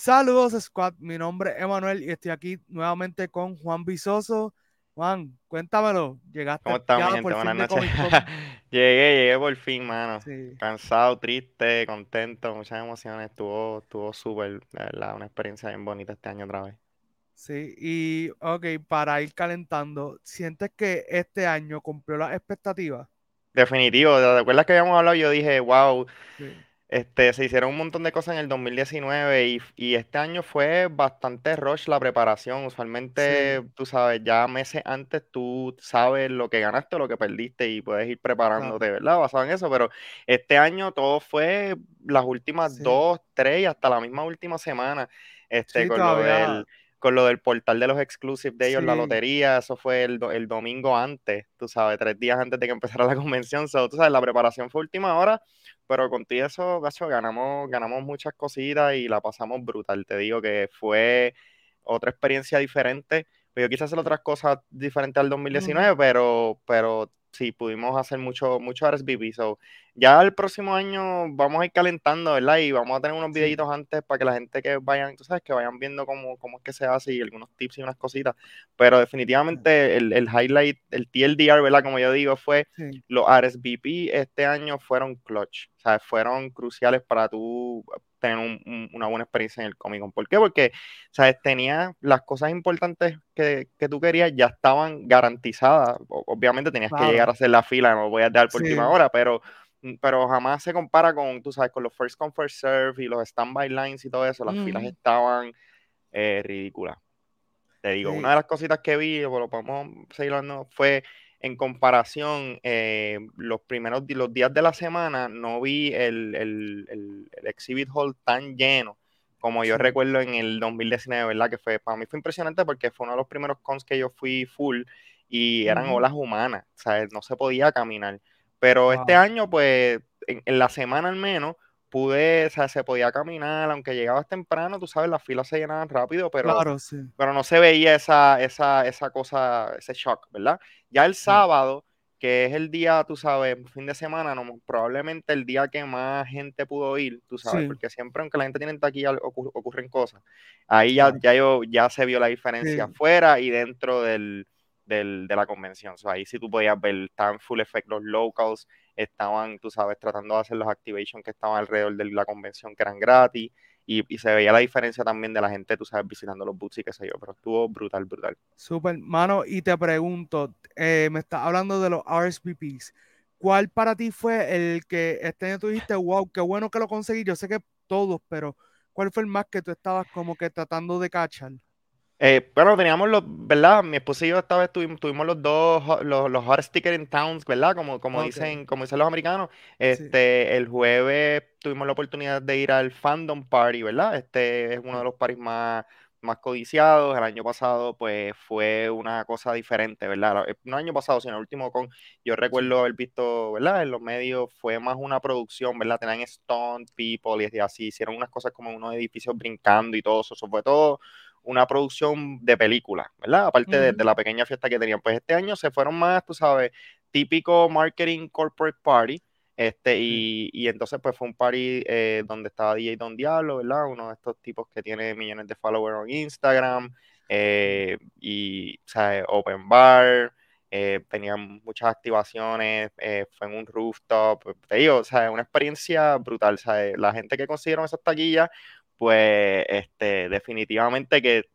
Saludos, Squad. Mi nombre es Emanuel y estoy aquí nuevamente con Juan Visoso. Juan, cuéntamelo. Llegaste ¿Cómo estás, mi gente? Buenas noches. llegué, llegué por fin, mano. Cansado, triste, contento, muchas emociones. Estuvo, estuvo súper, la verdad, una experiencia bien bonita este año otra vez. Sí, y ok, para ir calentando, ¿sientes que este año cumplió las expectativas? Definitivo, ¿te acuerdas que habíamos hablado? Yo dije, wow. Sí este, se hicieron un montón de cosas en el 2019 y, y este año fue bastante rush la preparación. Usualmente, tú sabes, ya meses antes tú sabes lo que ganaste o lo que perdiste y puedes ir preparándote, ¿verdad? Basado en eso, pero este año todo fue las últimas dos, tres y hasta la misma última semana, este, con lo del con lo del portal de los exclusives de ellos, la lotería, eso fue el, el, domingo antes, tú sabes, tres días antes de que empezara la convención. So, tú sabes, la preparación fue última hora, pero contigo eso, gacho, ganamos, ganamos muchas cositas y la pasamos brutal. Te digo que fue otra experiencia diferente. Yo quise hacer otras cosas diferentes al 2019, pero, pero sí, pudimos hacer mucho, mucho RSVP. So, ya el próximo año vamos a ir calentando, ¿verdad? Y vamos a tener unos videitos antes para que la gente que vayan, tú sabes, que vayan viendo cómo, cómo es que se hace y algunos tips y unas cositas. Pero definitivamente el, el highlight, el TLDR, ¿verdad? Como yo digo, fue los RSVP este año fueron clutch. O sea, fueron cruciales para tú tener una buena experiencia en el Comic Con. ¿Por qué? Porque, ¿sabes? Tenía las cosas importantes que, tú querías ya estaban garantizadas. obviamente tenías que llegar a hacer la fila, no voy a dar por última hora, pero, pero jamás se compara con, tú sabes, con los first come, first serve y los standby lines y todo eso. Las filas estaban eh, ridículas. Te digo, una de las cositas que vi, lo podemos seguir hablando, fue en comparación, eh, los primeros los días de la semana no vi el, el, exhibit hall tan lleno como yo recuerdo en el 2019, ¿verdad? Que fue, para mí fue impresionante porque fue uno de los primeros cons que yo fui full y eran olas humanas, o sea, no se podía caminar. Pero este año, pues, en, la semana al menos, pude, o sea, se podía caminar, aunque llegabas temprano, tú sabes, las filas se llenaban rápido, pero, pero no se veía esa, esa, esa cosa, ese shock, ¿verdad? Ya el sábado, que es el día, tú sabes, fin de semana, no, probablemente el día que más gente pudo ir, tú sabes, porque siempre, aunque la gente tiene taquilla, ocurren cosas. Ahí ya, ya, yo, ya se vio la diferencia afuera y dentro del, del, de la convención. ahí sí tú podías ver, estaban full effect los locals, estaban, tú sabes, tratando de hacer los activations que estaban alrededor de la convención que eran gratis. Y, se veía la diferencia también de la gente, tú sabes, visitando los boots y qué sé yo, pero estuvo brutal, brutal. Super, mano, y te pregunto, eh, me estás hablando de los RSVPs. ¿Cuál para ti fue el que este año tú dijiste, wow, qué bueno que lo conseguí? Yo sé que todos, pero ¿cuál fue el más que tú estabas como que tratando de cachar? Eh, bueno, teníamos los, ¿verdad? Mi esposa y yo esta vez tuvimos, tuvimos los dos, los, los hot sticker in towns, ¿verdad? Como, como dicen, como dicen los americanos. Este, el jueves tuvimos la oportunidad de ir al Fandom Party, ¿verdad? Este es uno de los parties más, más codiciados. El año pasado, pues, fue una cosa diferente, ¿verdad? Eh, no el año pasado, sino el último con, yo recuerdo haber visto, ¿verdad? En los medios fue más una producción, ¿verdad? Tenían stunt people y así, hicieron unas cosas como unos edificios brincando y todo eso. Eso fue todo una producción de película, ¿verdad? Aparte de, la pequeña fiesta que tenían. Pues este año se fueron más, tú sabes, típico marketing corporate party. Este, y, entonces pues fue un party eh, donde estaba DJ Don Diablo, ¿verdad? Uno de estos tipos que tiene millones de followers en Instagram. Eh, y, o sea, open bar, eh, tenían muchas activaciones, fue en un rooftop, te digo, o sea, una experiencia brutal, ¿sabes? La gente que consiguieron esas taquillas pues este, definitivamente que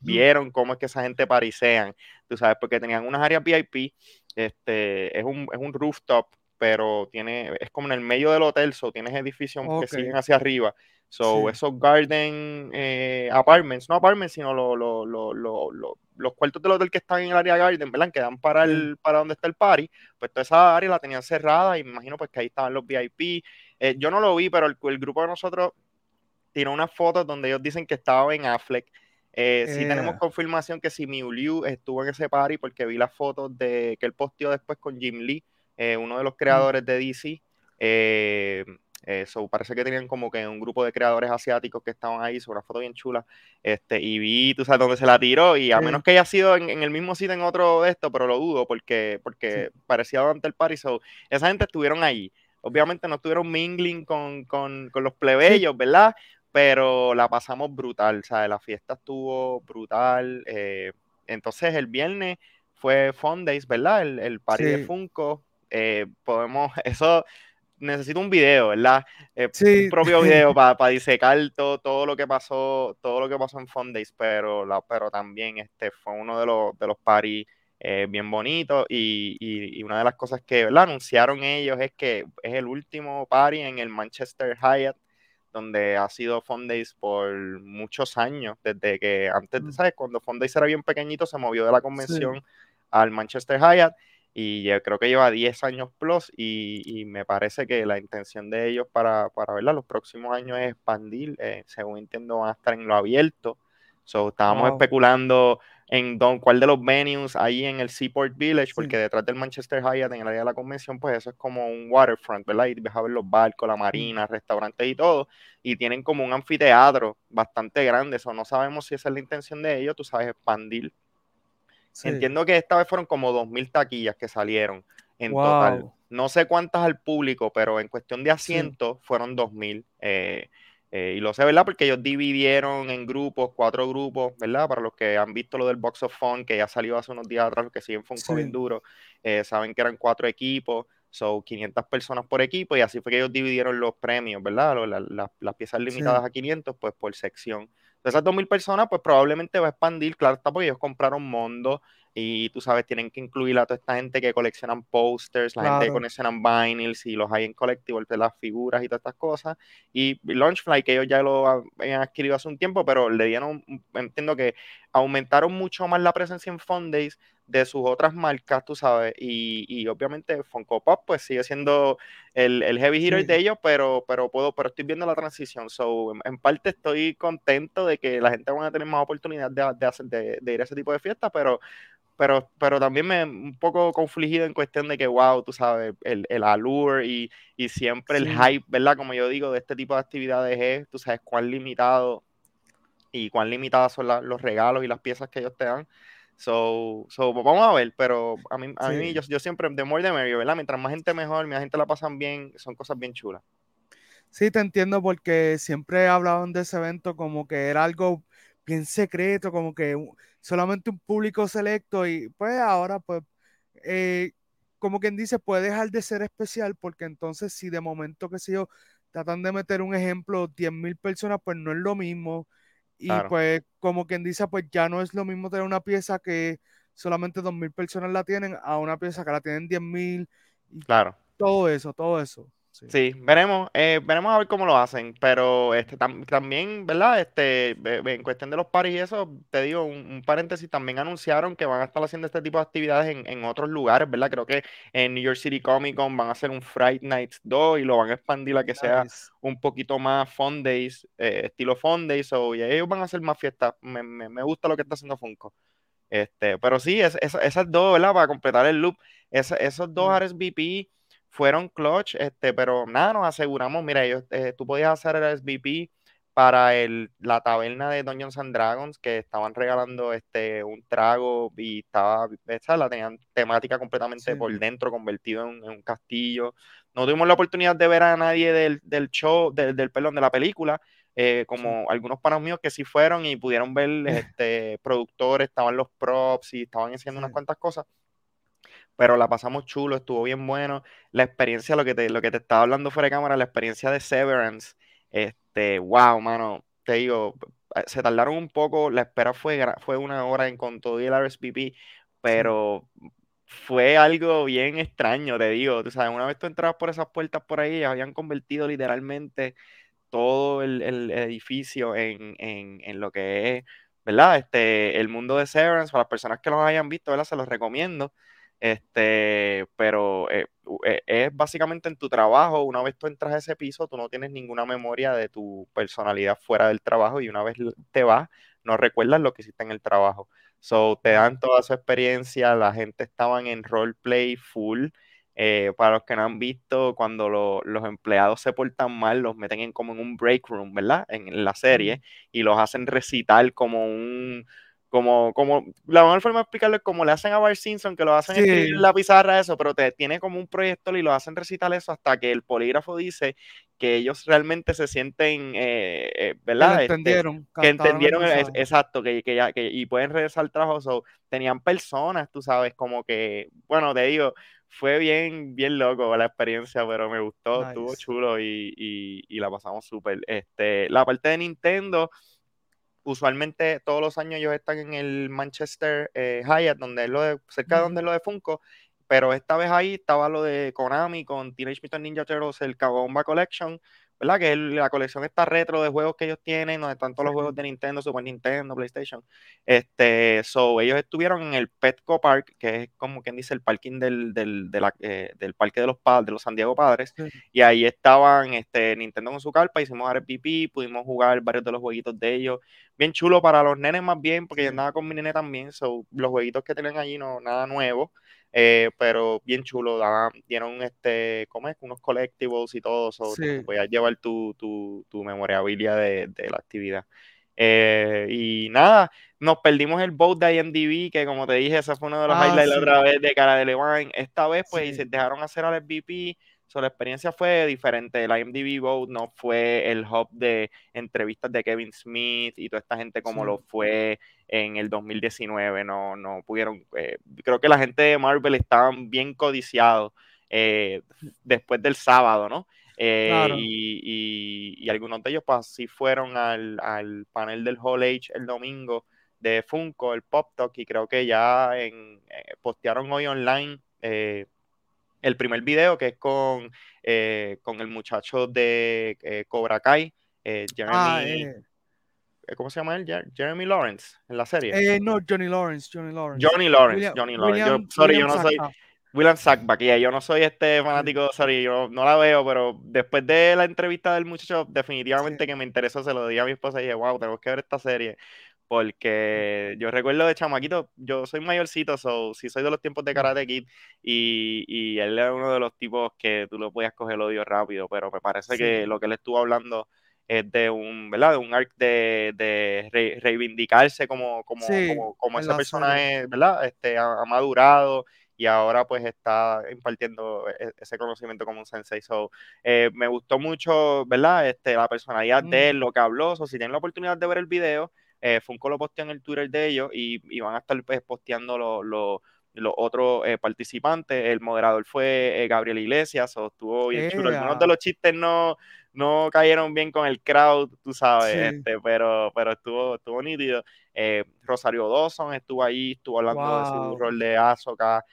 vieron cómo es que esa gente parisean, tú sabes, porque tenían unas áreas VIP, este, es un, es un rooftop, pero tiene, es como en el medio del hotel, so tienes edificios que siguen hacia arriba. So, esos garden eh, apartments, no apartments, sino los cuartos del hotel que están en el área garden, ¿verdad? Que dan para, el, para donde está el party, pues toda esa área la tenían cerrada y me imagino pues que ahí estaban los VIP. Eh, yo no lo vi, pero el, el grupo de nosotros tiró unas fotos donde ellos dicen que estaba en Affleck. Eh, sí tenemos eh. confirmación que si Liu estuvo en ese party porque vi las fotos de que él posteó después con Jim Lee, eh, uno de los creadores de DC. Eso parece que tenían como que un grupo de creadores asiáticos que estaban ahí, sobre una foto bien chula. Este, y vi, tú sabes, dónde se la tiró. Y a menos que haya sido en, el mismo sitio en otro de esto, pero lo dudo porque, porque parecía durante el party. So, esa gente estuvieron ahí. Obviamente no estuvieron mingling con, con, con los plebeyos, ¿verdad? Pero la pasamos brutal, ¿sabes? La fiesta estuvo brutal. Eh, entonces el viernes fue Fun Days, ¿verdad? El, el party de Funko. Eh, podemos, eso necesito un video, ¿verdad? Eh, un propio video para disecar todo, todo lo que pasó, todo lo que pasó en Fun Days, pero, la, pero también este fue uno de los, de los parties eh, bien bonitos y, y, una de las cosas que ¿verdad? anunciaron ellos es que es el último party en el Manchester Hyatt donde ha sido Fun Days por muchos años, desde que antes, mm. ¿sabes? Cuando Fun Days era bien pequeñito, se movió de la convención al Manchester Hyatt y yo creo que lleva 10 años plus y, me parece que la intención de ellos para, para verla los próximos años es expandir, eh, según entiendo van a estar en lo abierto. So, estábamos especulando en don, cuál de los venues ahí en el Seaport Village, porque detrás del Manchester Hyatt, en el área de la convención, pues eso es como un waterfront, ¿verdad? Y vas a ver los barcos, la marina, restaurantes y todo, y tienen como un anfiteatro bastante grande, eso no sabemos si esa es la intención de ellos, tú sabes, expandir. Entiendo que esta vez fueron como 2.000 taquillas que salieron en total. No sé cuántas al público, pero en cuestión de asientos fueron 2.000. Eh, eh, y lo sé, ¿verdad? Porque ellos dividieron en grupos, cuatro grupos, ¿verdad? Para los que han visto lo del Box of Fun, que ya salió hace unos días atrás, los que siguen fue un bien duro, eh, saben que eran cuatro equipos, son 500 personas por equipo, y así fue que ellos dividieron los premios, ¿verdad? las piezas limitadas a 500, pues por sección de esas 2.000 personas, pues probablemente va a expandir, claro está, porque ellos compraron Mondo y tú sabes, tienen que incluir a toda esta gente que coleccionan posters, la gente que coleccionan vinyls y los hay en collectibles, las figuras y todas estas cosas. Y Launchfly, que ellos ya lo habían adquirido hace un tiempo, pero le dieron, entiendo que aumentaron mucho más la presencia en Fundays de sus otras marcas, tú sabes, y, obviamente Funko Pop pues sigue siendo el, heavy hitter de ellos, pero, pero puedo, pero estoy viendo la transición, so en, parte estoy contento de que la gente va a tener más oportunidad de, hacer, de, ir a ese tipo de fiestas, pero, pero, pero también me un poco confligido en cuestión de que, wow, tú sabes, el, el allure y, siempre el hype, ¿verdad? Como yo digo, de este tipo de actividades es, tú sabes, cuán limitado y cuán limitadas son los regalos y las piezas que ellos te dan. So, so, vamos a ver, pero a mí, a mí yo, yo, siempre, de more de medio, ¿verdad? Mientras más gente mejor, más gente la pasan bien, son cosas bien chulas. Sí, te entiendo porque siempre hablaban de ese evento como que era algo bien secreto, como que solamente un público selecto y pues ahora pues, eh, como quien dice, puede dejar de ser especial porque entonces si de momento que si yo tratan de meter un ejemplo, 10.000 personas, pues no es lo mismo y pues, como quien dice, pues ya no es lo mismo tener una pieza que solamente 2.000 personas la tienen a una pieza que la tienen 10.000. Claro. Todo eso, todo eso. Sí, veremos, eh, veremos a ver cómo lo hacen, pero este también, ¿verdad? Este, en cuestión de los paris y eso, te digo, un, paréntesis, también anunciaron que van a estar haciendo este tipo de actividades en, otros lugares, ¿verdad? Creo que en New York City Comic Con van a hacer un Friday Nights 2 y lo van a expandir a que sea un poquito más Fun Days, eh, estilo Fun Days, o y ellos van a hacer más fiestas, me, me, gusta lo que está haciendo Funko. Este, pero sí, es, esas dos, ¿verdad? Para completar el loop, esos dos mm. RSVP fueron clutch, este, pero nada, nos aseguramos, mira, ellos, eh, tú podías hacer el SVP para el, la taberna de Dungeons and Dragons, que estaban regalando este, un trago y estaba, la tenían temática completamente por dentro, convertido en, un castillo. No tuvimos la oportunidad de ver a nadie del, del show, del, del, perdón, de la película, eh, como algunos panos míos que sí fueron y pudieron ver este, productores, estaban los props y estaban haciendo unas cuantas cosas pero la pasamos chulo, estuvo bien bueno. La experiencia, lo que te, lo que te estaba hablando fuera de cámara, la experiencia de Severance, este, wow, mano, te digo, eh, se tardaron un poco, la espera fue, fue una hora en con todo el RSVP, pero fue algo bien extraño, te digo, tú sabes, una vez tú entrabas por esas puertas por ahí, habían convertido literalmente todo el, edificio en, en, lo que es, ¿verdad? Este, el mundo de Severance, para las personas que lo hayan visto, ¿verdad? Se los recomiendo. Este, pero eh, eh, es básicamente en tu trabajo, una vez tú entras a ese piso, tú no tienes ninguna memoria de tu personalidad fuera del trabajo y una vez te vas, no recuerdas lo que hiciste en el trabajo. So, te dan toda su experiencia, la gente estaba en roleplay full. Eh, para los que no han visto, cuando los empleados se portan mal, los meten en como en un break room, ¿verdad? En, la serie, y los hacen recitar como un, como, como, la mejor forma de explicarlo es como le hacen a Bart Simpson, que lo hacen escribir en la pizarra eso, pero te tiene como un proyector y lo hacen recitar eso hasta que el polígrafo dice que ellos realmente se sienten, eh, eh, ¿verdad? Que este, entendieron. que entendieron, exacto, que, que, ya, que, y pueden regresar al trabajo. tenían personas, tú sabes, como que, bueno, te digo, fue bien, bien loco la experiencia, pero me gustó, estuvo chulo y, y, y la pasamos súper. Este, la parte de Nintendo usualmente todos los años ellos están en el Manchester eh, Hyatt, donde es lo de, cerca de donde es lo de Funko, pero esta vez ahí estaba lo de Konami con Teenage Mutant Ninja Turtles, el Kawomba Collection, ¿verdad? Que es la colección está retro de juegos que ellos tienen, donde están todos los juegos de Nintendo, Super Nintendo, PlayStation. Este, so, ellos estuvieron en el Petco Park, que es como quien dice el parking del, del, de la, eh, del parque de los padres, de los San Diego Padres, y ahí estaban este, Nintendo con su carpa, hicimos RPP, pudimos jugar varios de los jueguitos de ellos, bien chulo para los nenes más bien, porque yo andaba con mi nene también, so, los jueguitos que tienen allí no, nada nuevo. Eh, pero bien chulo, daban, dieron este, ¿cómo es? Unos collectibles y todo, eso voy a llevar tu, tu, tu memorabilia de, de, la actividad. Eh, y nada, nos perdimos el boat de IMDb, que como te dije, esa fue uno de los ah, highlights la otra vez de cara de Levine. Esta vez, pues, y se dejaron hacer al MVP So, la experiencia fue diferente. El IMDb Vote no fue el hub de entrevistas de Kevin Smith y toda esta gente como lo fue en el 2019. No, no pudieron. Eh, creo que la gente de Marvel estaban bien codiciados eh, después del sábado, ¿no? Eh, y, algunos de ellos, pues, sí fueron al, panel del Hall Age el domingo de Funko, el Pop Talk, y creo que ya en, postearon hoy online el primer video que es con, eh, con el muchacho de eh, Cobra Kai, eh, ah, Jeremy. ¿Cómo se llama él? Jeremy Lawrence en la serie. no, Johnny Lawrence, Johnny Lawrence. Johnny Lawrence, Johnny Lawrence. yo, sorry, yo no soy. William Sackback, yo no soy este fanático, sorry, yo no la veo, pero después de la entrevista del muchacho, definitivamente que me interesó, se lo di a mi esposa y dije, wow, tenemos que ver esta serie porque yo recuerdo de chamaquito, yo soy mayorcito, so, sí soy de los tiempos de Karate Kid y, y él era uno de los tipos que tú lo podías coger el odio rápido, pero me parece que lo que él estuvo hablando es de un, ¿verdad? De un arc de, de reivindicarse como, como, como, como ese personaje, ¿verdad? Este, ha, madurado y ahora pues está impartiendo e, ese conocimiento como un sensei. So, eh, me gustó mucho, ¿verdad? Este, la personalidad de él, lo que habló. So, si tienen la oportunidad de ver el video, eh, Funko lo posteó en el Twitter de ellos y, van a estar pues, posteando los otros eh, participantes. El moderador fue eh, Gabriel Iglesias, o estuvo bien chulo. Algunos de los chistes no, no cayeron bien con el crowd, tú sabes, este, pero, pero estuvo, estuvo nítido. Rosario Dawson estuvo ahí, estuvo hablando de su rol de Azoka.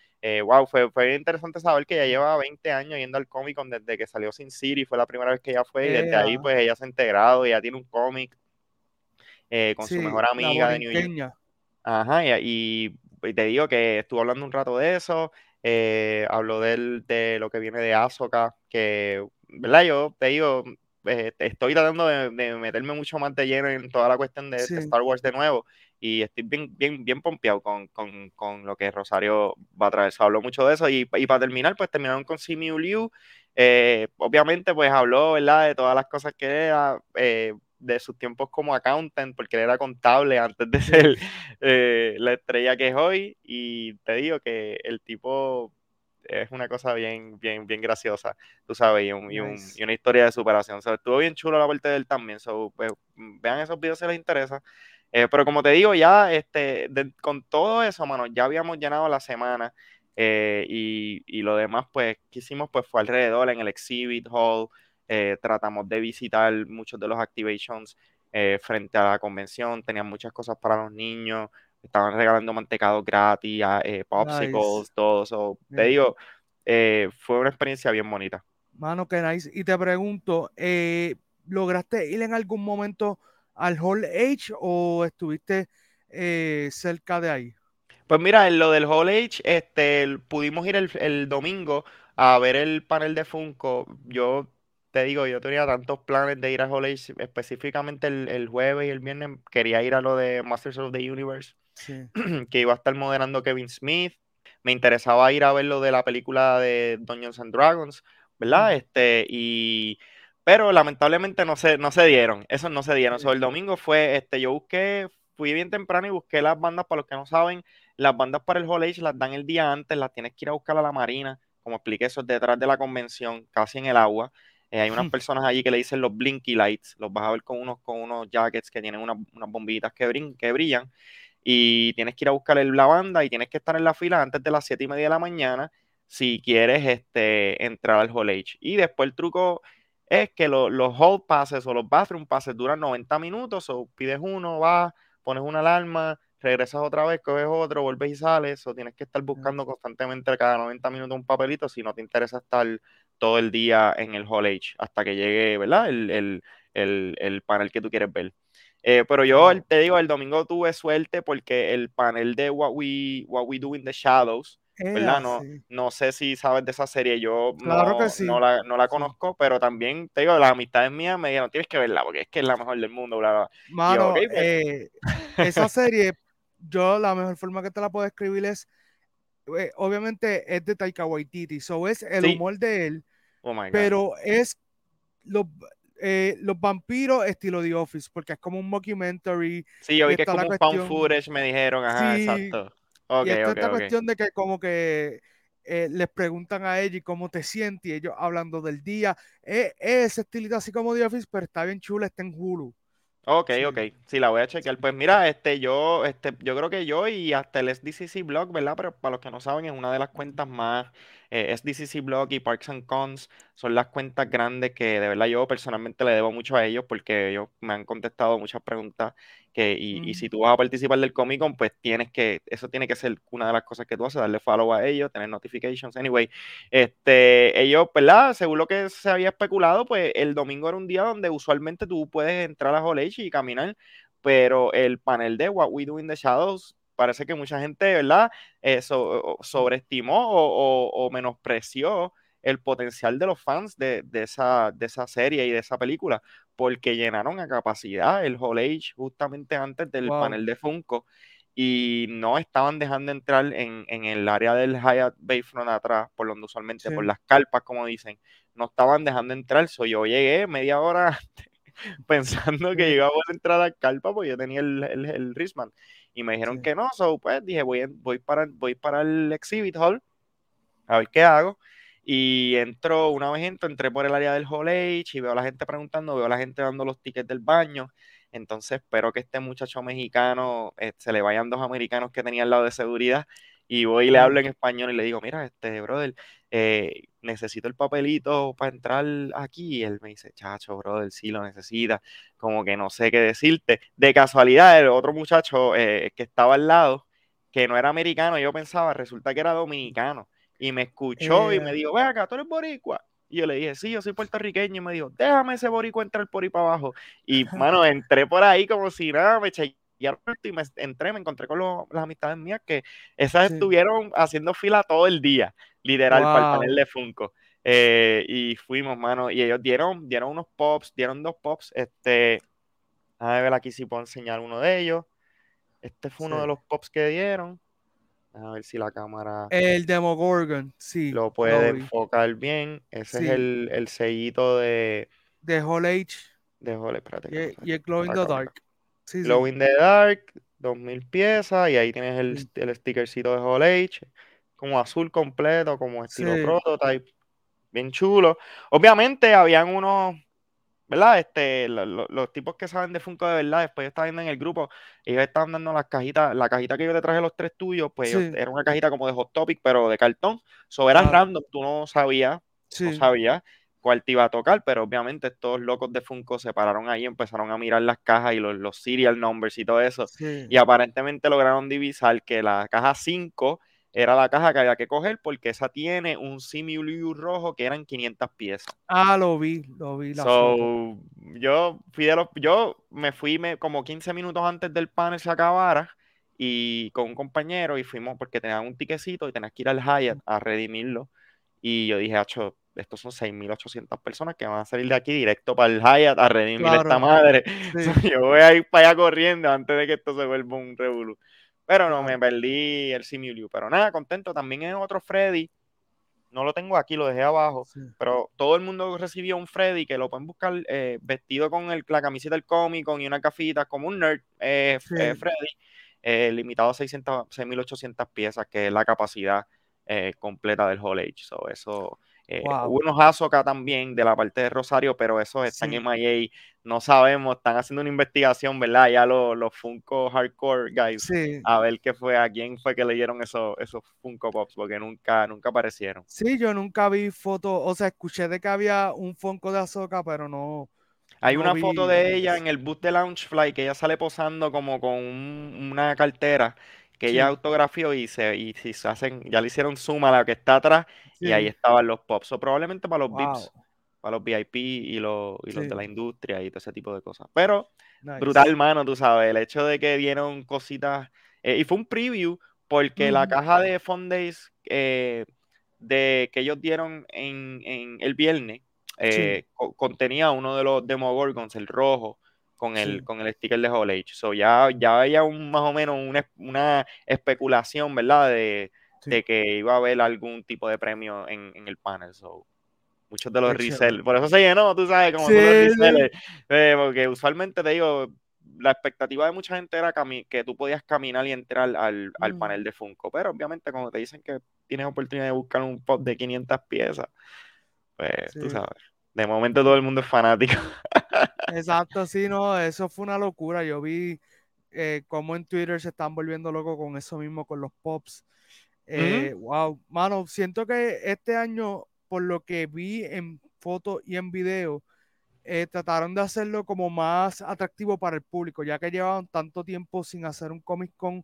wow, fue, fue interesante saber que ella lleva 20 años yendo al Comic Con desde que salió Sin City, fue la primera vez que ella fue, y desde ahí pues ella se ha integrado, ella tiene un cómic, eh, con su mejor amiga de New York. Ajá, y, te digo que estuvo hablando un rato de eso, eh, habló de lo que viene de Azoka, que, ¿verdad? Yo te digo, eh, estoy tratando de, meterme mucho más de lleno en toda la cuestión de, Star Wars de nuevo y estoy bien, bien, bien pompeado con, lo que Rosario va a traer. Se habló mucho de eso y, para terminar, pues terminaron con Simu Liu. obviamente, pues habló, ¿verdad? De todas las cosas que era de sus tiempos como accountant, porque él era contable antes de ser eh, la estrella que es hoy. Y te digo que el tipo es una cosa bien, bien, bien graciosa, tú sabes, y, una historia de superación. O estuvo bien chulo la parte de él también. Pues, vean esos videos si les interesa. Eh, pero como te digo, ya este, con todo eso, mano, ya habíamos llenado la semana. Eh, y, y, lo demás, pues, que hicimos, pues fue alrededor en el exhibit hall, eh, tratamos de visitar muchos de los activations eh, frente a la convención, tenían muchas cosas para los niños, estaban regalando mantecados gratis, eh, popsicles, todo eso. Te digo, fue una experiencia bien bonita. Mano, que nice. Y te pregunto, ¿lograste ir en algún momento al Hall H o estuviste cerca de ahí? Pues mira, en lo del Hall H, este, pudimos ir el, el domingo a ver el panel de Funko. Yo te digo, yo tenía tantos planes de ir a Hall específicamente el, jueves y el viernes quería ir a lo de Masters of the Universe, que iba a estar moderando Kevin Smith. Me interesaba ir a ver lo de la película de Dungeons and Dragons, ¿verdad? Este, y pero lamentablemente no se, no se dieron, eso no se dieron. el domingo fue, este, yo busqué fui bien temprano y busqué las bandas, para los que no saben, las bandas para el Hall Age las dan el día antes, las tienes que ir a buscar a la marina, como expliqué, eso es detrás de la convención, casi en el agua. Eh, hay unas personas allí que le dicen los blinky lights, los vas a ver con unos, con unos jackets que tienen unas, bombillitas que, que brillan y tienes que ir a buscar la banda y tienes que estar en la fila antes de las 7 y media de la mañana si quieres este, entrar al Hall Age. Y después el truco es que los hall passes o los bathroom passes duran 90 minutos, o pides uno, vas, pones una alarma, regresas otra vez, coges otro, vuelves y sales, o tienes que estar buscando constantemente cada 90 minutos un papelito si no te interesa estar todo el día en el Hall Age hasta que llegue, ¿verdad? El, panel que tú quieres ver. Eh, pero yo te digo, el domingo tuve suerte porque el panel de What We, What We Do in the Shadows, ¿verdad? No, no sé si sabes de esa serie, yo no, no, la, no la conozco, pero también te digo, las amistades mías me dijeron, tienes que verla porque es que es la mejor del mundo, bla, Mano, pues". eh, esa serie, yo la mejor forma que te la puedo escribir es, eh, obviamente es de Taika Waititi, so es el humor de él, oh pero es los, eh, los vampiros estilo The Office, porque es como un mockumentary. Sí, yo vi que es como un found footage, me dijeron, ajá, exacto y está esta cuestión de que como que eh, les preguntan a ella cómo te sientes y ellos hablando del día. Es, ese estilito así como The Office, pero está bien chula, está en Hulu. Ok, ok. Sí, la voy a chequear. Pues mira, este, yo, este, yo creo que yo y hasta el SDCC Blog, ¿verdad? Pero para los que no saben, es una de las cuentas más, eh, SDCC Blog y Parks and Cons son las cuentas grandes que de verdad yo personalmente le debo mucho a ellos porque ellos me han contestado muchas preguntas que, y, si tú vas a participar del Comic Con, pues tienes que, eso tiene que ser una de las cosas que tú haces, darle follow a ellos, tener notifications. Anyway, este, ellos, ¿verdad? Según lo que se había especulado, pues el domingo era un día donde usualmente tú puedes entrar a Hall y caminar, pero el panel de What We Do in the Shadows parece que mucha gente, ¿verdad? Eso sobreestimó o, o, menospreció el potencial de los fans de, esa, de esa serie y de esa película, porque llenaron a capacidad el Hall Age justamente antes del panel de Funko y no estaban dejando entrar en, el área del Hyatt Bayfront atrás, por donde usualmente, por las carpas, como dicen, no estaban dejando entrar. So, yo llegué media hora antes pensando que iba a poder entrar a la carpa porque yo tenía el, el, el Y me dijeron que no, so, pues dije, voy, voy, para, voy para el exhibit hall a ver qué hago. Y entro, una vez entro, entré por el área del Hall Age y veo a la gente preguntando, veo a la gente dando los tickets del baño. Entonces espero que este muchacho mexicano eh, se le vayan dos americanos que tenía al lado de seguridad y voy y le hablo en español y le digo, mira, este brother, eh, necesito el papelito para entrar aquí. Y él me dice, chacho, brother, sí lo necesita. Como que no sé qué decirte. De casualidad, el otro muchacho eh, que estaba al lado, que no era americano, yo pensaba, resulta que era dominicano y me escuchó y me eh. dijo, ve acá, tú eres boricua. Y yo le dije, sí, yo soy puertorriqueño. Y me dijo, déjame ese boricua entrar por ahí para abajo. Y, mano, entré por ahí como si nada, me eché y me entré, me encontré con las amistades mías que esas estuvieron haciendo fila todo el día, literal, para el panel de Funko. Eh, y fuimos, mano, y ellos dieron, dieron unos pops, dieron dos pops. Este, a ver aquí si puedo enseñar uno de ellos. Este fue uno de los pops que dieron. A ver si la cámara. El Demogorgon, sí. Lo puede enfocar bien. Ese es el, el, sellito de. De Hall Age. De Hall espérate. Y, el Glow in the Dark. Sí, Glow in the Dark, 2000 piezas. Y ahí tienes el, el stickercito de Hall Age. Como azul completo, como estilo prototype. Bien chulo. Obviamente, habían unos ¿verdad? Este, los tipos que saben de Funko de verdad, después yo estaba viendo en el grupo, ellos estaban dando las cajitas, la cajita que yo te traje los tres tuyos, pues era una cajita como de Hot Topic, pero de cartón. So era random, tú no sabías, no sabías cuál te iba a tocar, pero obviamente estos locos de Funko se pararon ahí, empezaron a mirar las cajas y los, los serial numbers y todo eso. Y aparentemente lograron divisar que la caja 5 era la caja que había que coger porque esa tiene un Simu rojo que eran 500 piezas. Ah, lo vi, lo vi. La so, yo fui de los, yo me fui me, como 15 minutos antes del panel se acabara y con un compañero y fuimos porque tenían un tiquecito y tenías que ir al Hyatt a redimirlo y yo dije, acho, estos son 6.800 personas que van a salir de aquí directo para el Hyatt a redimir esta madre. yo voy a ir para allá corriendo antes de que esto se vuelva un revolú. Pero no, me perdí el Simuliu. Pero nada, contento. También es otro Freddy. no lo tengo aquí, lo dejé abajo, pero todo el mundo recibió un Freddy que lo pueden buscar eh, vestido con el, la camiseta del cómic y una cafita, como un nerd, eh, eh, Freddy, limitado a 600, 6.800 piezas, que es la capacidad completa del Hall Age. So, eso eh, hubo unos Azoka también de la parte de Rosario, pero esos están en MIA. No sabemos, están haciendo una investigación, ¿verdad? Ya los, los Funko Hardcore Guys. A ver qué fue, a quién fue que leyeron esos, esos Funko Pops, porque nunca, nunca aparecieron. Sí, yo nunca vi fotos, o sea, escuché de que había un Funko de Azoka, pero no. Hay una foto de ella en el bus de Launchfly que ella sale posando como con una cartera que ella autografió y se, y si se hacen, ya le hicieron suma a la que está atrás y ahí estaban los pops. O probablemente para los VIPs, para los VIP y los, y los de la industria y todo ese tipo de cosas. Pero brutal, hermano, tú sabes, el hecho de que dieron cositas. Eh, y fue un preview porque la caja de Fondays eh, de, que ellos dieron en, en el viernes eh, contenía uno de los Demogorgons, el rojo con el, con el sticker de Hall Age. So ya, ya había un, más o menos una, una especulación, ¿verdad? De, de, que iba a haber algún tipo de premio en, en el panel. So, muchos de los resellers. Por eso se llenó, tú sabes, como sí, los resellers. Eh, porque usualmente te digo, la expectativa de mucha gente era que tú podías caminar y entrar al, al, mm. panel de Funko. Pero obviamente, cuando te dicen que tienes oportunidad de buscar un pop de 500 piezas, pues tú sabes. De momento todo el mundo es fanático. Exacto, sí, no, eso fue una locura. Yo vi eh, cómo en Twitter se están volviendo locos con eso mismo, con los pops. Eh, wow, mano, siento que este año, por lo que vi en fotos y en video, eh, trataron de hacerlo como más atractivo para el público, ya que llevaban tanto tiempo sin hacer un Comic Con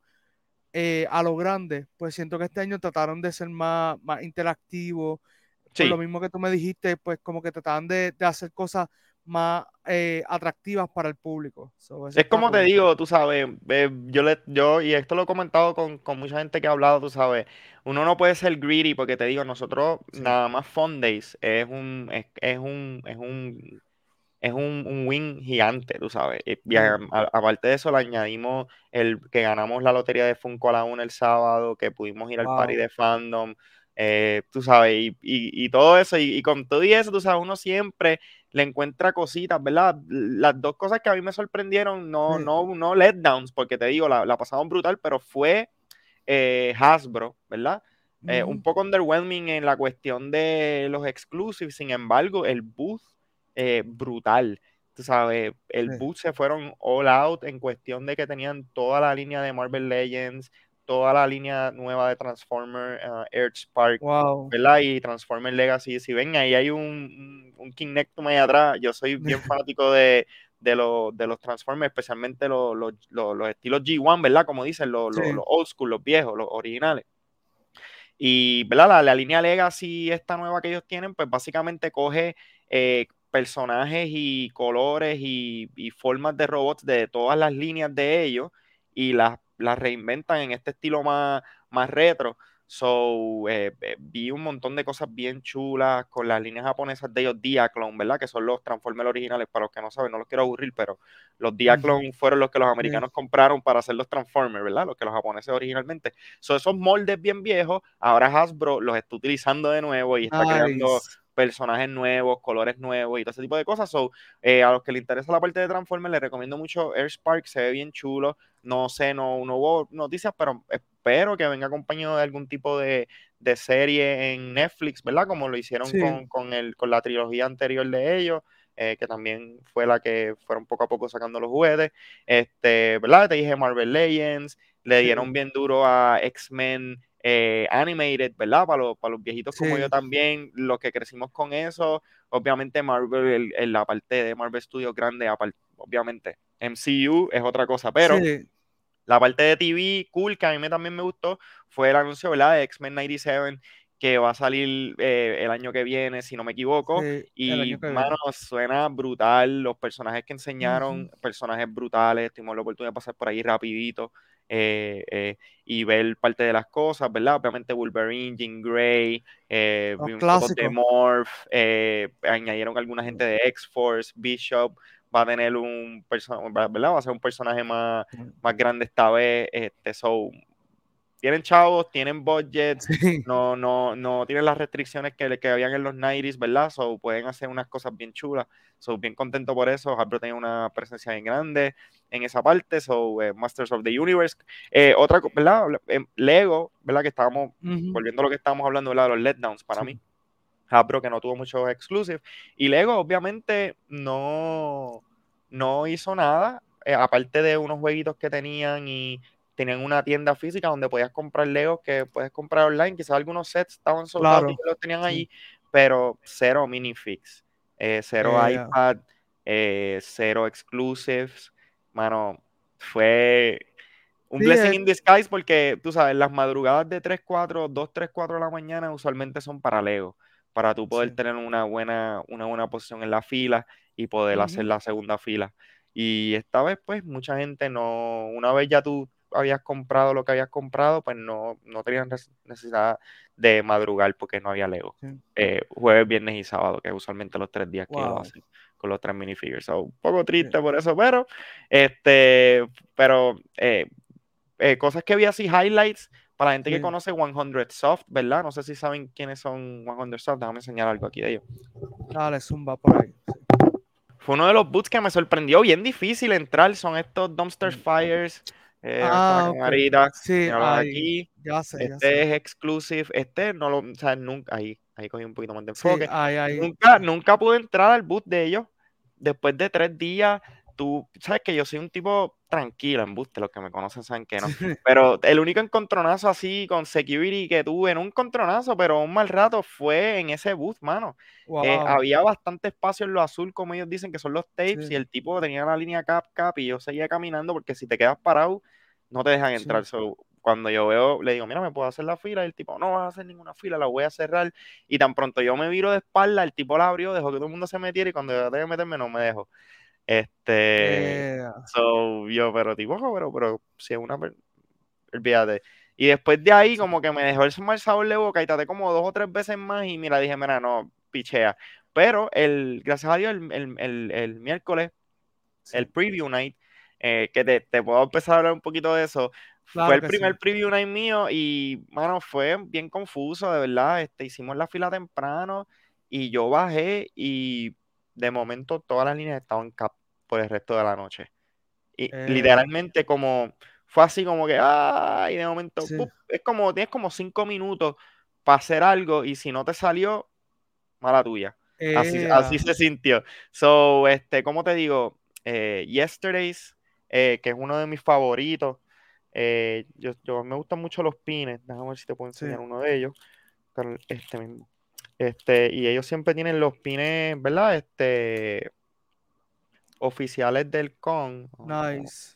a lo grande, pues siento que este año trataron de ser más, más interactivo. Por lo mismo que tú me dijiste, pues como que trataban de, de hacer cosas más eh, atractivas para el público. es como te digo, tú sabes, yo, le, yo, y esto lo he comentado con, mucha gente que ha hablado, tú sabes, uno no puede ser greedy porque te digo, nosotros nada más Fund Days es un, es, un, es un, es un, win gigante, tú sabes. Y, aparte de eso, le añadimos el que ganamos la lotería de Funko a la 1 el sábado, que pudimos ir al party de fandom, eh, tú sabes, y, y, todo eso, y, con todo y eso, tú sabes, uno siempre le encuentra cositas, ¿verdad? Las dos cosas que a mí me sorprendieron, no, no, no letdowns, porque te digo, la, la pasaron brutal, pero fue eh, Hasbro, ¿verdad? Eh, un poco underwhelming en la cuestión de los exclusives, sin embargo, el booth brutal. Tú sabes, el booth se fueron all out en cuestión de que tenían toda la línea de Marvel Legends, toda la línea nueva de Transformer uh, Earth Spark, ¿verdad? Y Transformer Legacy. Si ven, ahí hay un, un King Nectum ahí atrás. Yo soy bien fanático de, de, de los Transformers, especialmente los, los, los, estilos G1, ¿verdad? Como dicen, los, old school, los viejos, los originales. Y, ¿verdad? La, línea Legacy, esta nueva que ellos tienen, pues básicamente coge eh, personajes y colores y, y, formas de robots de todas las líneas de ellos y las la reinventan en este estilo más, más retro. So, eh, eh, vi un montón de cosas bien chulas con las líneas japonesas de ellos, Diaclone, ¿verdad? Que son los Transformers originales, para los que no saben, no los quiero aburrir, pero los Diaclone fueron los que los americanos compraron para hacer los Transformers, ¿verdad? Los que los japoneses originalmente. So, esos moldes bien viejos, ahora Hasbro los está utilizando de nuevo y está creando personajes nuevos, colores nuevos y todo ese tipo de cosas. So, eh, a los que les interesa la parte de Transformers, les recomiendo mucho Air Spark, se ve bien chulo. No sé, no, no hubo noticias, pero espero que venga acompañado de algún tipo de, serie en Netflix, ¿verdad? Como lo hicieron con, con, el, con la trilogía anterior de ellos. Eh, que también fue la que fueron poco a poco sacando los juguetes. Este, ¿verdad? Te dije Marvel Legends, le dieron bien duro a X-Men eh, animated, ¿verdad? Para los, para los viejitos como yo también, los que crecimos con eso, obviamente Marvel, en la parte de Marvel Studios grande, obviamente MCU es otra cosa, pero la parte de TV cool que a mí también me gustó fue el anuncio, ¿verdad? De X-Men 97 que va a salir eh, el año que viene, si no me equivoco. y, mano, suena brutal. Los personajes que enseñaron, personajes brutales. Tuvimos la oportunidad de pasar por ahí rapidito. Eh, eh, y ver parte de las cosas, ¿verdad? Obviamente Wolverine, Jean Grey, eh, de Morph, eh, añadieron alguna gente de X-Force, Bishop, va a tener un personaje, ¿verdad? Va a ser un personaje más, más grande esta vez, este, so, tienen chavos, tienen budget, no, no, no tienen las restricciones que, que habían en los 90s, ¿verdad? So pueden hacer unas cosas bien chulas. So bien contento por eso. Hasbro tiene una presencia bien grande en esa parte. So eh, Masters of the Universe. Eh, otra, ¿verdad? Em, Lego, ¿verdad? Que estábamos, volviendo a lo que estábamos hablando, ¿verdad? Los letdowns para mí. Hasbro que no tuvo muchos exclusive. Y Lego, obviamente, no, no hizo nada. Eh, aparte de unos jueguitos que tenían y tenían una tienda física donde podías comprar Legos que puedes comprar online. Quizás algunos sets estaban soldados y los tenían ahí, pero cero minifix, eh, cero iPad, eh, cero exclusives. Mano, fue un blessing in disguise porque, tú sabes, las madrugadas de 3, 4, 2, 3, 4 de la mañana usualmente son para Lego, para tú poder tener una buena, una buena posición en la fila y poder hacer la segunda fila. Y esta vez, pues, mucha gente no, una vez ya tú habías comprado lo que habías comprado, pues no, no tenías necesidad de madrugar porque no había Lego. Eh, jueves, viernes y sábado, que usualmente los tres días que lo hacen con los tres minifigures. un poco triste por eso, pero este, pero eh, eh, cosas que vi así, highlights, para la gente que conoce 100 Soft, ¿verdad? No sé si saben quiénes son 100 Soft, déjame enseñar algo aquí de ellos. Dale, zumba por ahí. Fue uno de los boots que me sorprendió, bien difícil entrar, son estos Dumpster mm, Fires. Eh, ah, sí, aquí. Ya sé, este es exclusive. Este no lo, o sea, nunca, ahí, ahí cogí un poquito más de enfoque. Nunca, nunca pude entrar al boot de ellos. Después de tres días, tú sabes que yo soy un tipo tranquilo en boost, los que me conocen saben que no. Pero el único encontronazo así con security que tuve, en un encontronazo, pero un mal rato, fue en ese boost, mano. Eh, había bastante espacio en lo azul, como ellos dicen, que son los tapes, y el tipo tenía la línea cap cap, y yo seguía caminando porque si te quedas parado, no te dejan entrar. cuando yo veo, le digo, mira, me puedo hacer la fila, y el tipo, no vas a hacer ninguna fila, la voy a cerrar. Y tan pronto yo me viro de espalda, el tipo la abrió, dejó que todo el mundo se metiera, y cuando yo tenía que meterme, no me dejó. Este, so, yo, pero tipo, pero, pero, si es una, olvídate. Y después de ahí, como que me dejó el mal sabor de boca y traté como dos o tres veces más y mira, dije, mira, no, pichea. Pero el, gracias a Dios, el, miércoles, el preview night, eh, que te, te, puedo empezar a hablar un poquito de eso. fue el primer preview night mío y, mano, fue bien confuso, de verdad. Este, hicimos la fila temprano y yo bajé y de momento todas las líneas estaban cap por el resto de la noche. Y eh. literalmente como, fue así como que, ay, de momento, es como, tienes como cinco minutos para hacer algo y si no te salió, mala tuya. Así, así, se sintió. So, este, como te digo, eh, Yesterdays, eh, que es uno de mis favoritos. yo, yo, me gustan mucho los pines. Déjame ver si te puedo enseñar uno de ellos. Este mismo. Este, y ellos siempre tienen los pines, ¿verdad? Este, oficiales del con. Nice.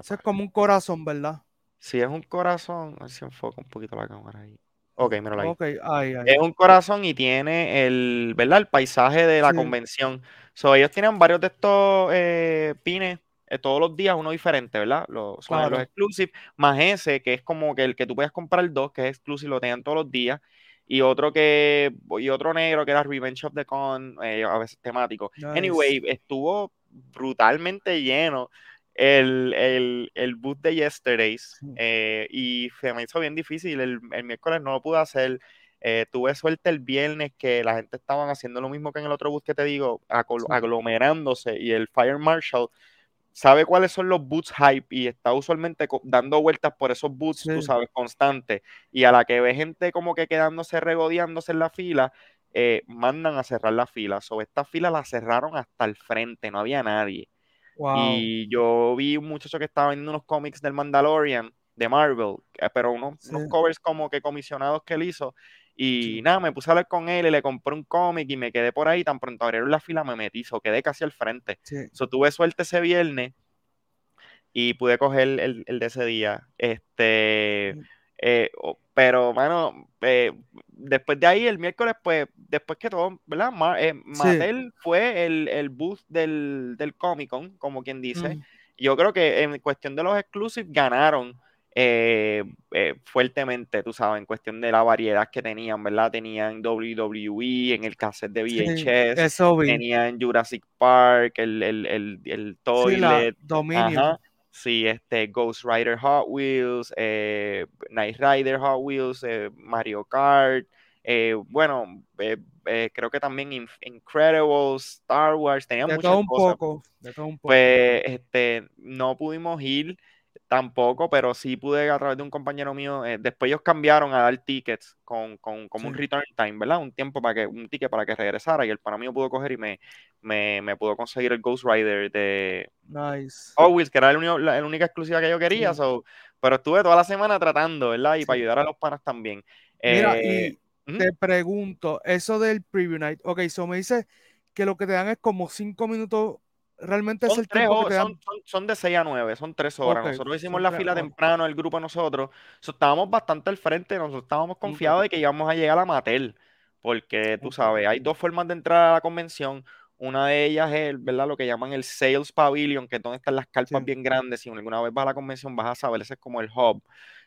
Eso es como un corazón, ¿verdad? Sí, es un corazón. A ver si enfoca un poquito la cámara ahí. Ok, míralo ahí. Okay. Ay, Es un corazón y tiene el, ¿verdad? El paisaje de la convención. So, ellos tienen varios de estos eh, pines eh, todos los días, uno diferente, ¿verdad? Los, son los exclusive, más ese, que es como que el que tú puedes comprar dos, que es exclusive, lo tenían todos los días y otro que y otro negro que era Revenge of the Con, eh, a veces temático. Anyway, estuvo brutalmente lleno el, el, el boot de Yesterdays eh, y se me hizo bien difícil. El, el miércoles no lo pude hacer. Eh, tuve suerte el viernes que la gente estaban haciendo lo mismo que en el otro boot que te digo, aglomerándose y el Fire Marshal sabe cuáles son los boots hype y está usualmente dando vueltas por esos boots, tú sabes, constantes. Y a la que ve gente como que quedándose regodeándose en la fila, eh, mandan a cerrar la fila. Sobre esta fila la cerraron hasta el frente, no había nadie. Y yo vi un muchacho que estaba vendiendo unos cómics del Mandalorian, de Marvel, eh, pero unos, unos covers como que comisionados que él hizo. Y nada, me puse a hablar con él y le compré un cómic y me quedé por ahí. Tan pronto abrieron la fila, me metí, so quedé casi al frente. So, tuve suerte ese viernes y pude coger el, el de ese día. Este, eh, pero, bueno, eh, después de ahí, el miércoles, pues, después que todo, ¿verdad? Eh, Mattel fue el, el booth del, del Comic Con, como quien dice. Mm. Yo creo que en cuestión de los exclusives ganaron eh, eh, fuertemente, tú sabes, en cuestión de la variedad que tenían, ¿verdad? Tenían WWE, en el cassette de VHS, tenían Jurassic Park, el, el, el, el Toilet, Sí, este Ghost Rider Hot Wheels, eh, Night Rider Hot Wheels, eh, Mario Kart, bueno, creo que también Incredibles, Star Wars, tenían muchas un cosas. Poco, de todo un poco. Pues este, no pudimos ir tampoco, pero sí pude a través de un compañero mío. después ellos cambiaron a dar tickets con, con como un return time, ¿verdad? Un tiempo para que, un ticket para que regresara. Y el para mío pudo coger y me, me, me pudo conseguir el Ghost Rider de nice. Always, que era la, única exclusiva que yo quería. pero estuve toda la semana tratando, ¿verdad? Y para ayudar a los panas también. Mira, y ¿Mm? te pregunto, eso del preview night, ok, so me dice que lo que te dan es como cinco minutos realmente son es el tiempo que te dan... son, de 6 a 9, son 3 horas. nosotros hicimos la fila temprano, el grupo nosotros. estábamos bastante al frente, nosotros estábamos confiados de que íbamos a llegar a Matel. Porque tú sabes, hay dos formas de entrar a la convención. Una de ellas es, ¿verdad? Lo que llaman el Sales Pavilion, que es donde están las carpas bien grandes. Si alguna vez vas a la convención, vas a saber, ese es como el hub.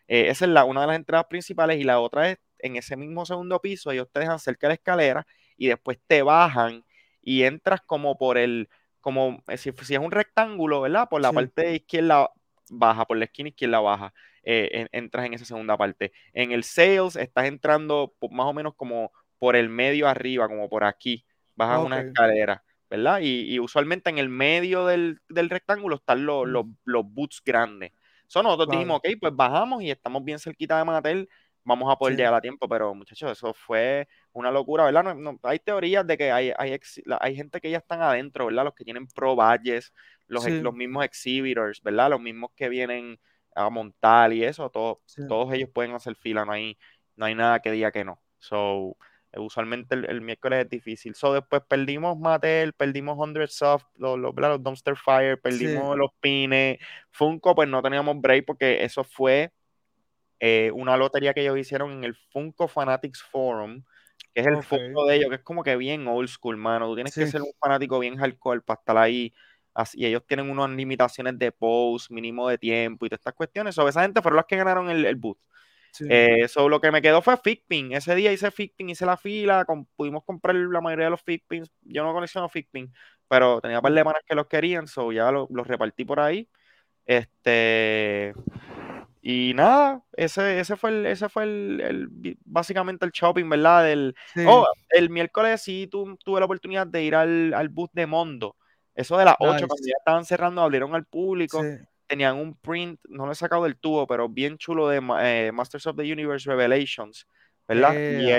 Eh, esa es la, una de las entradas principales y la otra es en ese mismo segundo piso, ellos te dejan cerca de la escalera y después te bajan y entras como por el, como eh, si, si es un rectángulo, ¿verdad? Por la parte izquierda baja, por la esquina izquierda baja, eh, entras en esa segunda parte. En el sales estás entrando más o menos como por el medio arriba, como por aquí, bajas una escalera. ¿verdad? Y, usualmente en el medio del, rectángulo están los, mm. los, los, boots grandes. So, nosotros dijimos, ok, pues bajamos y estamos bien cerquita de Matel vamos a poder llegar a tiempo, pero muchachos, eso fue una locura, ¿verdad? No, hay teorías de que hay, hay, hay, gente que ya están adentro, ¿verdad? Los que tienen pro badges, los, los mismos exhibitors, ¿verdad? Los mismos que vienen a montar y eso, todo, todos ellos pueden hacer fila, no hay, no hay nada que diga que no. So, usualmente el, miércoles es difícil. So, después perdimos Mattel, perdimos 100 Soft, los, los, los Dumpster Fire, perdimos los pines. Funko, pues no teníamos break porque eso fue eh, una lotería que ellos hicieron en el Funko Fanatics Forum, que es el Funko de ellos, que es como que bien old school, mano. Tú tienes que ser un fanático bien hardcore para estar ahí. Así, ellos tienen unas limitaciones de post, mínimo de tiempo y todas estas cuestiones. So, esa gente fueron las que ganaron el, el booth. Eso eh, lo que me quedó fue Fitpin. Ese día hice Fitpin, hice la fila, pudimos comprar la mayoría de los Fitpins. Yo no colecciono Fitpin, pero tenía un par de manas que los querían, so ya los repartí por ahí. Este, y nada, ese, ese fue el, ese fue el, básicamente el shopping, ¿verdad? Del, Oh, el miércoles sí tuve la oportunidad de ir al, al bus de Mondo. Eso de las 8, cuando ya estaban cerrando, abrieron al público. Tenían un print, no lo he sacado del tubo, pero bien chulo de eh, Masters of the Universe Revelations, ¿verdad?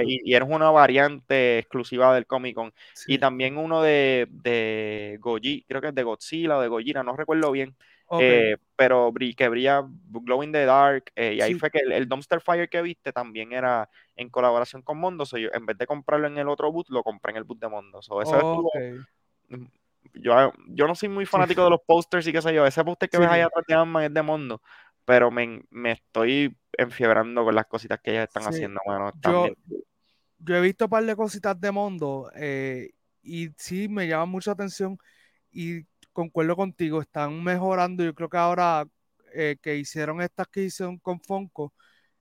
Y, y, era una variante exclusiva del Comic Con. Y también uno de, de Goji, creo que es de Godzilla o de Gojira, no recuerdo bien. Eh, pero que brilla Glow in the Dark. Eh, y ahí fue que el, Dumpster Fire que viste también era en colaboración con Mondo. yo, en vez de comprarlo en el otro boot, lo compré en el boot de Mondo. Mm, yo, yo no soy muy fanático de los posters y qué sé yo. Ese poster que ves ahí atrás de es de Mondo. Pero me, me, estoy enfiebrando con las cositas que ellas están haciendo, yo, yo, he visto un par de cositas de Mondo eh, y sí me llama mucha atención. Y concuerdo contigo, están mejorando. Yo creo que ahora eh, que hicieron estas que hicieron con Fonco,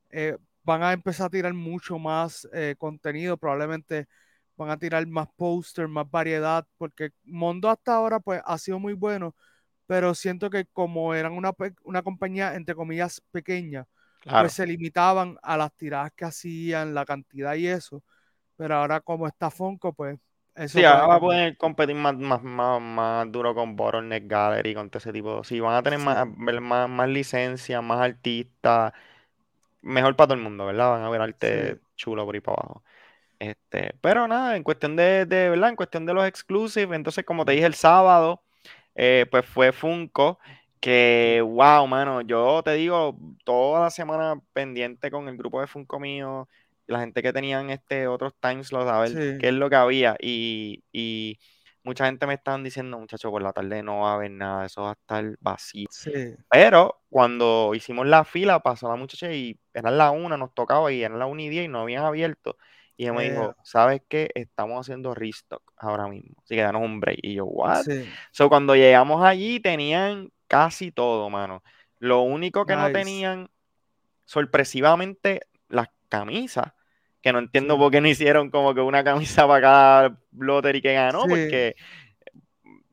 eh, van a empezar a tirar mucho más eh, contenido, probablemente van a tirar más póster, más variedad, porque Mondo hasta ahora pues ha sido muy bueno, pero siento que como eran una, una compañía entre comillas pequeña, pues se limitaban a las tiradas que hacían, la cantidad y eso, pero ahora como está Fonco, pues sí, ahora va a poder competir más, más, más, duro con Bottleneck Gallery, con todo ese tipo. Sí, van a tener más, más, más licencias, más artistas. Mejor para todo el mundo, ¿verdad? Van a ver arte chulo por ahí para abajo. Este, pero nada, en cuestión de, de, ¿verdad? En cuestión de los exclusives, entonces como te dije el sábado, eh, pues fue Funko, que wow, mano, yo te digo, toda la semana pendiente con el grupo de Funko mío, la gente que tenían este otros times lo a ver qué es lo que había. Y, y mucha gente me estaban diciendo, muchachos, por la tarde no va a haber nada, eso va a estar vacío. Pero cuando hicimos la fila, pasó la muchacha y eran la una, nos tocaba y eran la una y diez y no habían abierto. Y ella me dijo, ¿sabes qué? Estamos haciendo restock ahora mismo. Así que danos un break. Y yo, ¿what? So, cuando llegamos allí, tenían casi todo, mano. Lo único que no tenían, sorpresivamente, las camisas que no entiendo por qué no hicieron como que una camisa para cada y que ganó, porque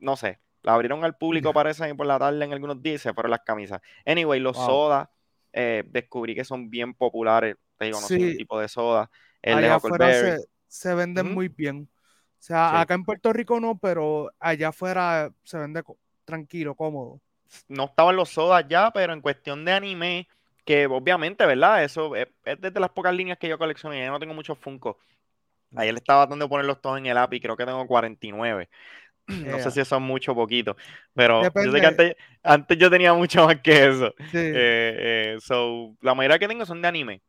no sé, La abrieron al público, parece, por la tarde en algunos días se fueron las camisas. Anyway, los sodas eh, descubrí que son bien populares. Te digo, no sé tipo de soda. El allá afuera se, se, venden muy bien. O sea, acá en Puerto Rico no, pero allá afuera se vende tranquilo, cómodo. No estaban los sodas ya, pero en cuestión de anime, que obviamente, ¿verdad? Eso es, desde las pocas líneas que yo coleccioné. Yo no tengo muchos Funko. Ayer le estaba tratando de ponerlos todos en el app y creo que tengo 49. No sé si son mucho o poquito, pero yo sé que antes, yo tenía mucho más que eso. Eh, eh, so, la mayoría que tengo son de anime.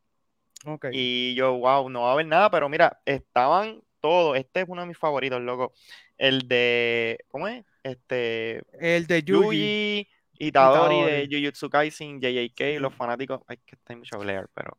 Y yo, wow, no va a haber nada, pero mira, estaban todos. Este es uno de mis favoritos, loco. El de, ¿cómo es? Este. El de Yuji. Itadori, de Jujutsu Kaisen, JJK, los fanáticos, hay que estar mucho Blair, pero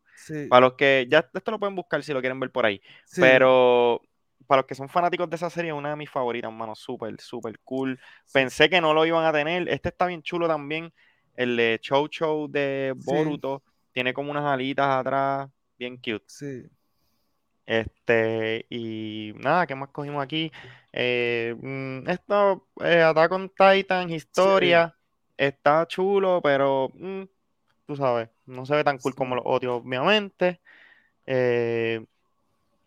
para los que ya esto lo pueden buscar si lo quieren ver por ahí, pero para los que son fanáticos de esa serie, una de mis favoritas, mano, súper, súper cool. Pensé que no lo iban a tener. Este está bien chulo también, el de Chow Chow de Boruto, tiene como unas alitas atrás, bien cute. Sí. Este, y nada, ¿qué más cogimos aquí? Eh, mm, esto, eh, Attack on Titan, historia está chulo, pero mm, tú sabes, no se ve tan cool como los otros, obviamente. Eh,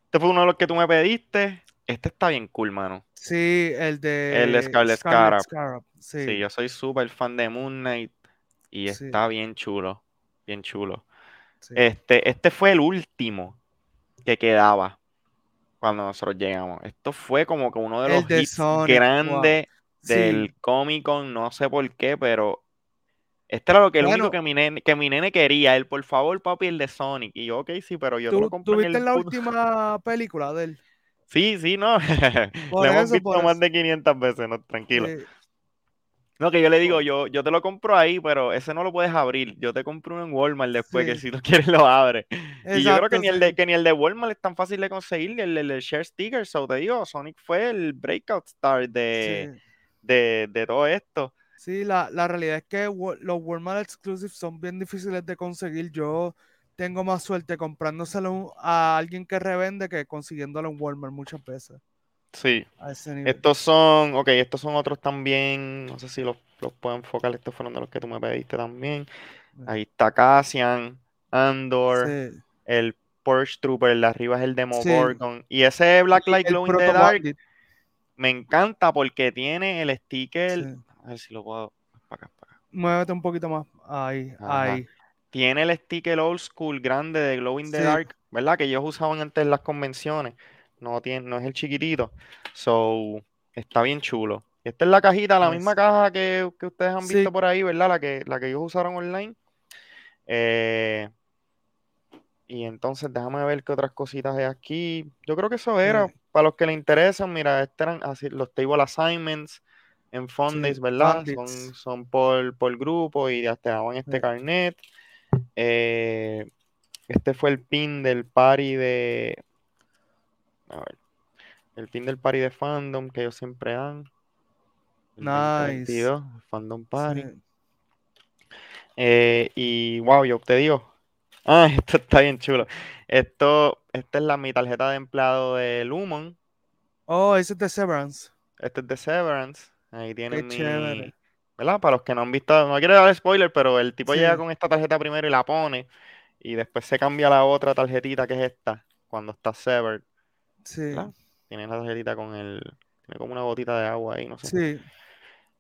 este fue uno de los que tú me pediste. Este está bien cool, mano. Sí, el de, el Scarlet, Scarab. Sí. yo soy súper fan de Moon Knight y está bien chulo, bien chulo. Este, este fue el último que quedaba cuando nosotros llegamos. Esto fue como que uno de los hits grandes del Comic Con, no sé por qué, pero este era lo que el único que mi, nene, que mi nene quería. Él, por favor, papi, el de Sonic. Y yo, ok, sí, pero yo ¿Tú, lo compré. ¿Tú viste en la última película de él? Sí, sí, no. Lo hemos visto más de 500 veces, no, tranquilo. No, que yo le digo, yo, yo te lo compro ahí, pero ese no lo puedes abrir. Yo te compro uno en Walmart después, que si tú quieres lo abres. y yo creo que ni, el de, que ni el de Walmart es tan fácil de conseguir, el, el, share sticker. So te digo, Sonic fue el breakout star de, de, todo esto. Sí, la, realidad es que los Walmart Exclusives son bien difíciles de conseguir. Yo tengo más suerte comprándoselo a alguien que revende que consiguiéndolo en Walmart muchas veces. Sí. Estos son, ok, estos son otros también. No sé si los, los puedo enfocar. Estos fueron de los que tú me pediste también. Ahí está Cassian, Andor, el Porsche Trooper, el de arriba es el Demogorgon. Y ese Black Light Glow in the Dark me encanta porque tiene el sticker. A ver si lo puedo. Para acá, para acá. Muévete un poquito más. Ahí, ahí. Tiene el sticker old school grande de Glow in the Dark, ¿verdad? Que ellos usaban antes en las convenciones. No, tiene, no es el chiquitito. So, está bien chulo. Esta es la cajita, la misma caja que, ustedes han visto por ahí, ¿verdad? La que, la que ellos usaron online. Eh, y entonces déjame ver qué otras cositas hay aquí. Yo creo que eso era. Para los que les interesan, mira, estos eran así, los table assignments en Fondays, ¿verdad? Son, son por, por, grupo y ya te daban este carnet. Eh, este fue el pin del party de. A ver. El pin del party de fandom que ellos siempre dan. nice. fandom party. Eh, y wow, yo te digo. Ah, esto está bien chulo. Esto, esta es la, mi tarjeta de empleado de Lumon. Oh, ese es de Severance. Este es de Severance. Ahí tienen mi. ¿Verdad? Para los que no han visto, no quiero dar spoiler, pero el tipo llega con esta tarjeta primero y la pone. Y después se cambia la otra tarjetita que es esta, cuando está Severed. Sí. Tiene la tarjetita con el. Tiene como una gotita de agua ahí, no sé. Sí.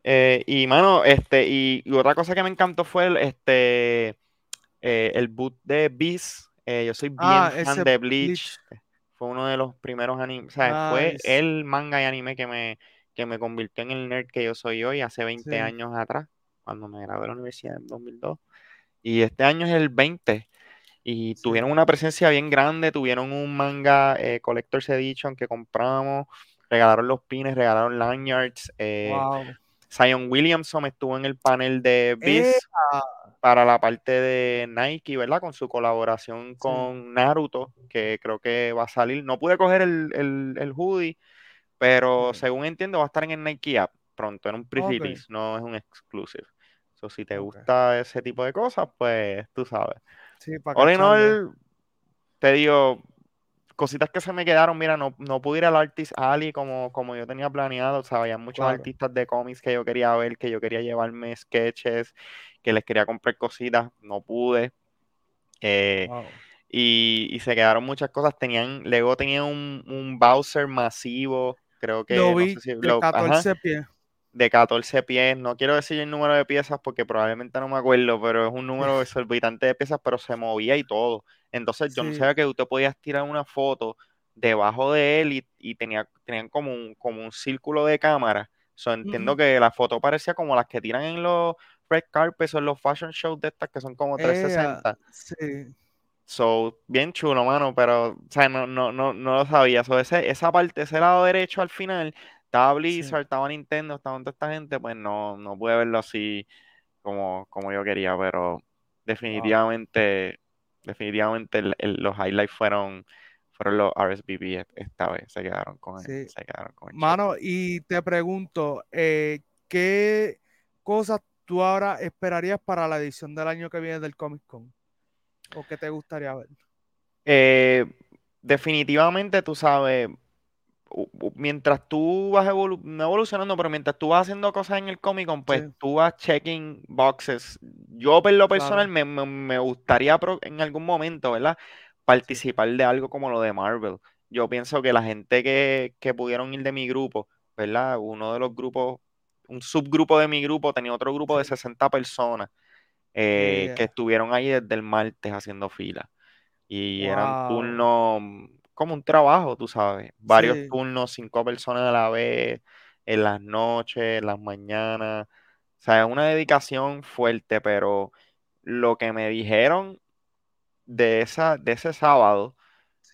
Eh, y mano, este, y, otra cosa que me encantó fue el, este, eh, el boot de Beast eh, yo soy bien ah, fan de Bleach. Fue uno de los primeros animes. O sea, fue el manga y anime que me, que me convirtió en el nerd que yo soy hoy hace 20 años atrás, cuando me gradué de la universidad en 2002. Y este año es el 20. Y tuvieron una presencia bien grande, tuvieron un manga eh, Collector's Edition que compramos, regalaron los pines, regalaron lanyards. Eh, Zion Williamson estuvo en el panel de Beast para la parte de Nike, ¿verdad? Con su colaboración con Naruto, que creo que va a salir. No pude coger el, el, hoodie, pero según entiendo va a estar en el Nike App pronto, en un pre-release, no es un exclusive. So, si te gusta ese tipo de cosas, pues tú sabes. Sí, para All in te digo, cositas que se me quedaron, mira, no, no pude ir al Artist Alley como, como yo tenía planeado, o sea, había muchos artistas de cómics que yo quería ver, que yo quería llevarme sketches, que les quería comprar cositas, no pude. Eh, y, se quedaron muchas cosas. Tenían, Lego tenía un, un Bowser masivo, creo que. Lo vi, de 14 pies. De 14 pies. No quiero decir el número de piezas porque probablemente no me acuerdo, pero es un número exorbitante de piezas, pero se movía y todo. Entonces yo no sabía que usted podías tirar una foto debajo de él y, tenía, tenían como un, como un círculo de cámara. So, entiendo que la foto parecía como las que tiran en los red carpets o en los fashion shows de estas que son como 360. sí. So, bien chulo, mano, pero, o sea, no, no, no, no lo sabía. So, ese, esa parte, ese lado derecho al final, estaba Blizzard, estaba Nintendo, estaba toda esta gente, pues no, no pude verlo así como, como yo quería, pero definitivamente, definitivamente los highlights fueron, fueron los RSVP esta vez, se quedaron con él, se quedaron con Mano, y te pregunto, eh, ¿qué cosas tú ahora esperarías para la edición del año que viene del Comic Con? ¿O qué te gustaría ver? Eh, definitivamente, tú sabes, mientras tú vas no evolucionando, pero mientras tú vas haciendo cosas en el Comic Con, pues tú vas checking boxes. Yo, por lo personal, me, gustaría en algún momento, ¿verdad? Participar de algo como lo de Marvel. Yo pienso que la gente que, pudieron ir de mi grupo, ¿verdad? Uno de los grupos, un subgrupo de mi grupo tenía otro grupo de 60 personas. Eh, que estuvieron ahí desde el martes haciendo fila. Y eran turnos como un trabajo, tú sabes. Varios turnos, cinco personas a la vez, en las noches, en las mañanas. O sea, es una dedicación fuerte, pero lo que me dijeron de, esa, de ese sábado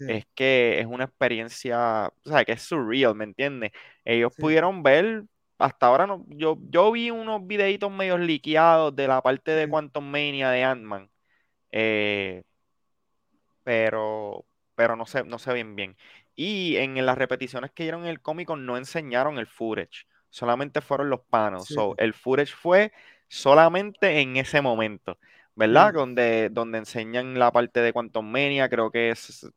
es que es una experiencia, o sea, que es surreal, ¿me entiendes? Ellos pudieron ver hasta ahora no, yo, yo vi unos videitos medio liqueados de la parte de Quantum Mania de Ant-Man. Eh, pero, pero no sé, no sé bien bien. Y en las repeticiones que dieron en el cómico no enseñaron el footage, solamente fueron los panos. el footage fue solamente en ese momento, ¿verdad? Donde, donde enseñan la parte de Quantum Mania, creo que es,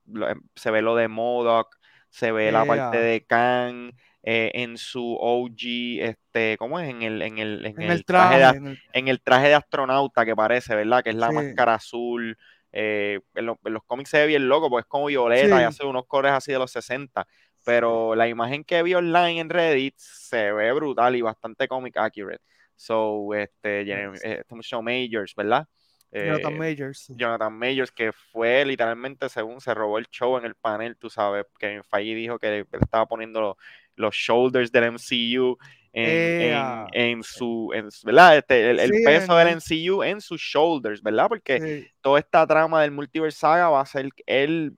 se ve lo de Modoc, se ve la parte de Kang, eh, en su OG, este, ¿cómo es? En el, en el, en el, traje, de, en, el... traje de astronauta que parece, ¿verdad? Que es la máscara azul. Eh, en, los cómics se ve bien loco, porque es como violeta y hace unos colores así de los 60. Pero la imagen que vi online en Reddit se ve brutal y bastante comic accurate. So, este, este mucho Majors, ¿verdad? Jonathan eh, Majors. Jonathan Majors, que fue literalmente, según se robó el show en el panel, tú sabes, que Feige dijo que estaba poniendo los shoulders del MCU en, su, ¿verdad? Este, el, peso del MCU en sus shoulders, ¿verdad? Porque toda esta trama del multiverse saga va a ser él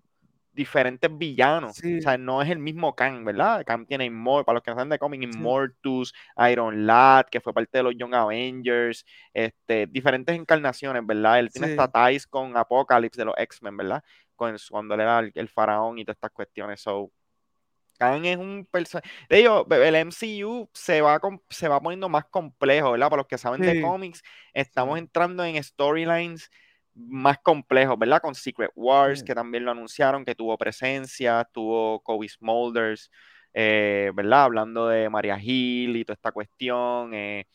diferentes villanos. O sea, no es el mismo Kang, ¿verdad? Kang tiene Immortus, para los que no saben de cómic, Immortus, Iron Lad, que fue parte de los Young Avengers, este, diferentes encarnaciones, ¿verdad? Él tiene esta ties con Apocalypse de los X-Men, ¿verdad? Con, cuando él era el, faraón y todas estas cuestiones. So, Kang es un personaje. De hecho, el MCU se va, se va poniendo más complejo, ¿verdad? Para los que saben de cómics, estamos entrando en storylines más complejos, ¿verdad? Con Secret Wars, que también lo anunciaron, que tuvo presencia, tuvo Kobe Smulders, eh, ¿verdad? Hablando de Maria Hill y toda esta cuestión. Eh,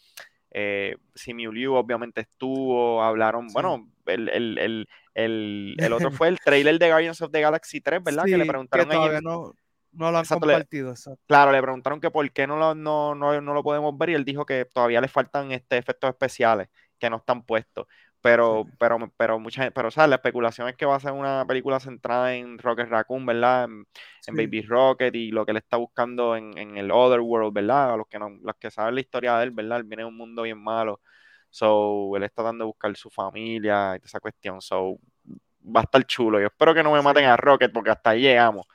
eh, Simu Liu obviamente estuvo, hablaron, bueno, el, el, el, el, otro fue el trailer de Guardians of the Galaxy 3, ¿verdad? que le preguntaron a no, no lo han compartido. claro, le preguntaron que por qué no lo, no, no, no, lo podemos ver y él dijo que todavía le faltan este, efectos especiales que no están puestos. Pero, pero, pero mucha pero, ¿sabes? La especulación es que va a ser una película centrada en Rocket Raccoon, ¿verdad? En, Baby Rocket y lo que él está buscando en, en el Other World, ¿verdad? A los que no, los que saben la historia de él, ¿verdad? Él viene de un mundo bien malo. So, él está dando a buscar su familia y esa cuestión. So, va a estar chulo. Yo espero que no me maten a Rocket porque hasta ahí llegamos.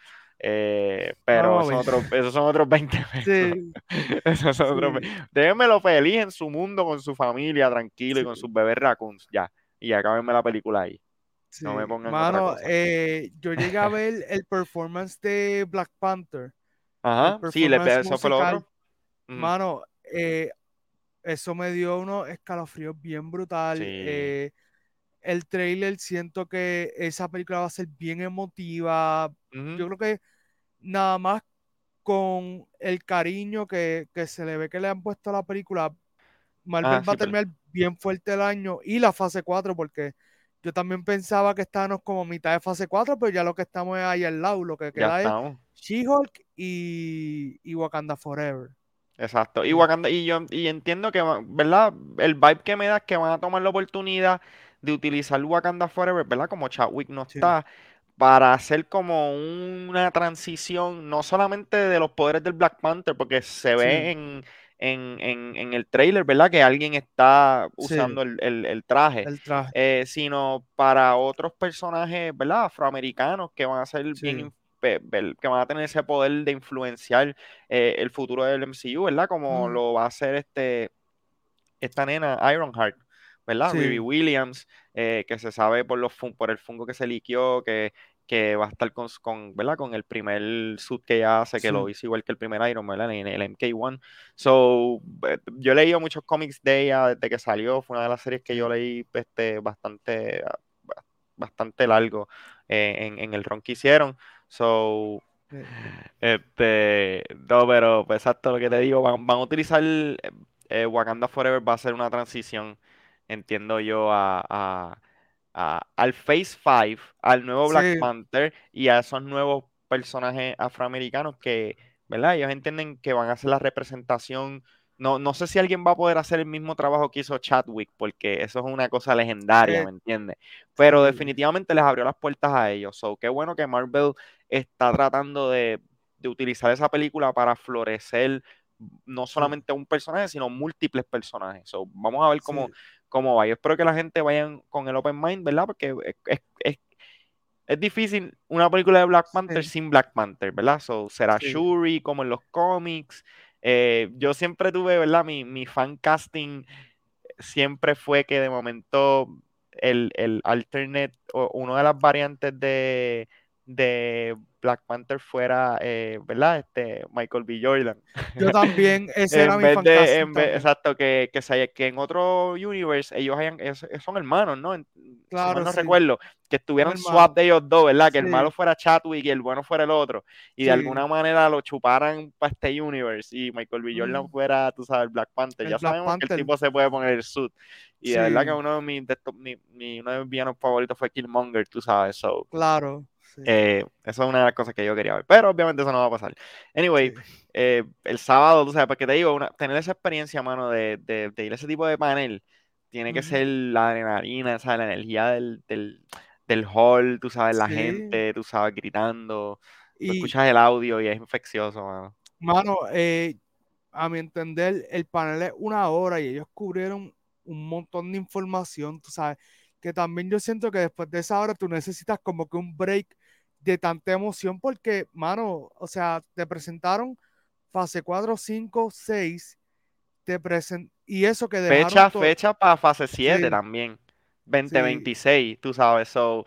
Eh, pero esos, son otros, esos, son otros, 20 pesos. esos son otros, Déjenmelo feliz en su mundo, con su familia, tranquilo y con sus bebés raccoons. Ya. Y acábenme la película ahí. No me pongan Mano, eh, yo llegué a ver el performance de Black Panther. Ajá, sí, eso fue lo otro. Mano, eh, eso me dio unos escalofríos bien brutal. el trailer siento que esa película va a ser bien emotiva. Yo creo que nada más con el cariño que, se le ve que le han puesto a la película, Marvel ah, va a terminar bien fuerte el año y la fase 4, porque yo también pensaba que estábamos como mitad de fase 4, pero ya lo que estamos es ahí al lado, lo que queda es She-Hulk y, y Wakanda Forever. Exacto. Y Wakanda, y yo y entiendo que, ¿verdad? El vibe que me da es que van a tomar la oportunidad de utilizar Wakanda Forever, ¿verdad? Como Chadwick no está, para hacer como una transición, no solamente de los poderes del Black Panther, porque se ve en, el trailer, ¿verdad? Que alguien está usando el, traje, eh, sino para otros personajes, ¿verdad? Afroamericanos que van a ser bien que van a tener ese poder de influenciar eh, el futuro del MCU, ¿verdad? Como lo va a hacer este esta nena Ironheart. ¿verdad? Sí. Williams, eh, que se sabe por, los por el fungo que se liquió, que, que va a estar con, con, ¿verdad? con el primer suit que ella hace, que lo hizo igual que el primer Iron Man, en el MK1. So, eh, yo he leído muchos cómics de ella desde que salió, fue una de las series que yo leí este, bastante, bastante largo eh, en, en, el ron que hicieron. So, este, no, pero pues, exacto lo que te digo, van, van a utilizar Wakanda Forever, va a ser una transición entiendo yo, a, al Phase 5, al nuevo Black Panther y a esos nuevos personajes afroamericanos que, ¿verdad? Ellos entienden que van a hacer la representación. No, no sé si alguien va a poder hacer el mismo trabajo que hizo Chadwick, porque eso es una cosa legendaria, ¿me entiendes? Pero definitivamente les abrió las puertas a ellos. So, qué bueno que Marvel está tratando de, de utilizar esa película para florecer no solamente un personaje, sino múltiples personajes. So, vamos a ver cómo, cómo va. Yo espero que la gente vayan con el open mind, ¿verdad? Porque es, difícil una película de Black Panther sin Black Panther, ¿verdad? So, será Shuri como en los cómics. Eh, yo siempre tuve, ¿verdad? Mi, mi fan casting siempre fue que de momento el, el alternate o una de las variantes de, de Black Panther fuera, eh, ¿verdad? Este, Michael B. Jordan. Yo también, ese era mi Exacto, que, que, que, en otro universe ellos hayan, son hermanos, ¿no? Claro, no recuerdo, que estuvieran swap de ellos dos, ¿verdad? Que el malo fuera Chadwick y el bueno fuera el otro. Y de alguna manera lo chuparan para este universe y Michael B. Jordan mm. fuera, tú sabes, Black Panther. ya sabemos que el tipo se puede poner el suit. Y de verdad que uno de mis, mi, uno de mis villanos favoritos fue Killmonger, tú sabes. So. Claro. Eh, eso es una de las cosas que yo quería ver, pero obviamente eso no va a pasar. Anyway, eh, el sábado, tú sabes, porque te digo, tener esa experiencia, mano, de, de, ir a ese tipo de panel, tiene que ser la adrenalina, ¿sabes? la energía del, del, hall, tú sabes, la gente, tú sabes, gritando, y, escuchas el audio y es infeccioso, mano. Mano, eh, a mi entender, el panel es una hora y ellos cubrieron un montón de información, tú sabes, que también yo siento que después de esa hora tú necesitas como que un break de tanta emoción porque, mano, o sea, te presentaron fase 4, 5, 6, te present y eso que dejaron Fecha, fecha para fase 7 también, 2026, tú sabes, so,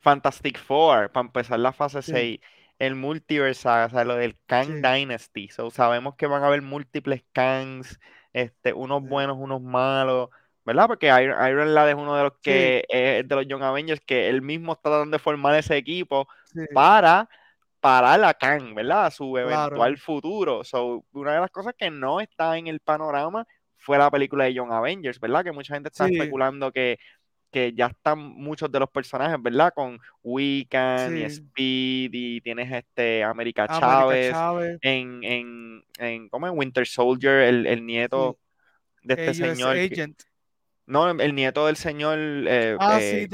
Fantastic Four, para empezar la fase 6, el multiverse, o sea, lo del Kang Dynasty, so, sabemos que van a haber múltiples Kangs, este, unos buenos, unos malos, ¿verdad? Porque Iron, Lad es uno de los que es de los Young Avengers que él mismo está tratando de formar ese equipo para parar a Kang, ¿verdad? Su eventual futuro. So, una de las cosas que no está en el panorama fue la película de Young Avengers, ¿verdad? Que mucha gente está especulando que, que ya están muchos de los personajes, ¿verdad? Con Wiccan y Speed y tienes este América Chávez, En, en, en, ¿cómo es? Winter Soldier, el, el nieto de este señor. No, el nieto del señor eh, ah, eh,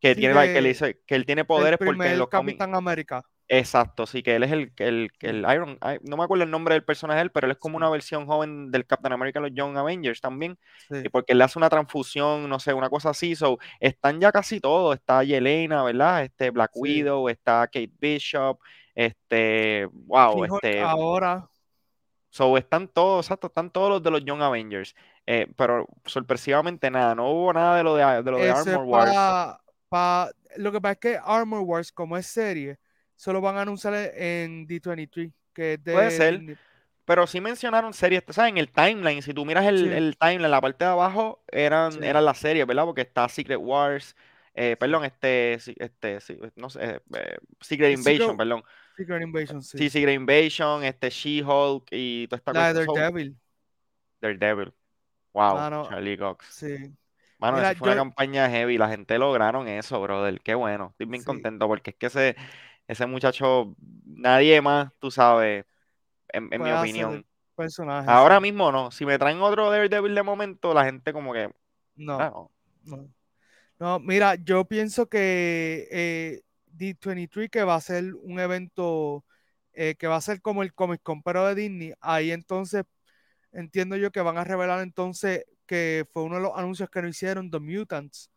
que tiene que, que él tiene poderes porque en los Capitán América. Exacto, sí, que él es el, el, el Iron, no me acuerdo el nombre del personaje pero él es como una versión joven del Captain America los Young Avengers también, y porque él le hace una transfusión, no sé, una cosa así, so, están ya casi todos, está Yelena, ¿verdad? Este Black Widow, está Kate Bishop, este, wow, este... Ahora. So, están todos, exacto, están todos los de los Young Avengers. Eh, pero sorpresivamente nada, no hubo nada de lo de, de, lo de Armor Wars. lo que pasa es que Armor Wars, como es serie, solo van a anunciar en D23, que es de... Puede ser. pero sí mencionaron series, ¿sabes? En el timeline, si tú miras el, Sí. el timeline, la parte de abajo eran, Sí. eran las series, ¿verdad? Porque está Secret Wars, eh, perdón, este, este, no sé, eh, eh, Secret Invasion, Secret- perdón. Secret Invasion, sí. Sí, Secret Invasion, este, She-Hulk y toda esta La de cosa. So, Daredevil. Daredevil. Wow, Mano, Charlie Cox. Sí. Mano, Mira, esa fue una yo- campaña heavy, la gente lograron eso, brother. Qué bueno, estoy bien Sí. contento porque es que ese, ese muchacho, nadie más, tú sabes, en, en mi opinión. personaje. Ahora sí. mismo no. Si me traen otro Daredevil de momento, la gente como que. No. ah, no. No. No, mira, yo pienso que eh, D23, que va a ser un evento eh, que va a ser como el Comic Con, pero de Disney, ahí entonces entiendo yo que van a revelar entonces que fue uno de los anuncios que no hicieron, The Mutants,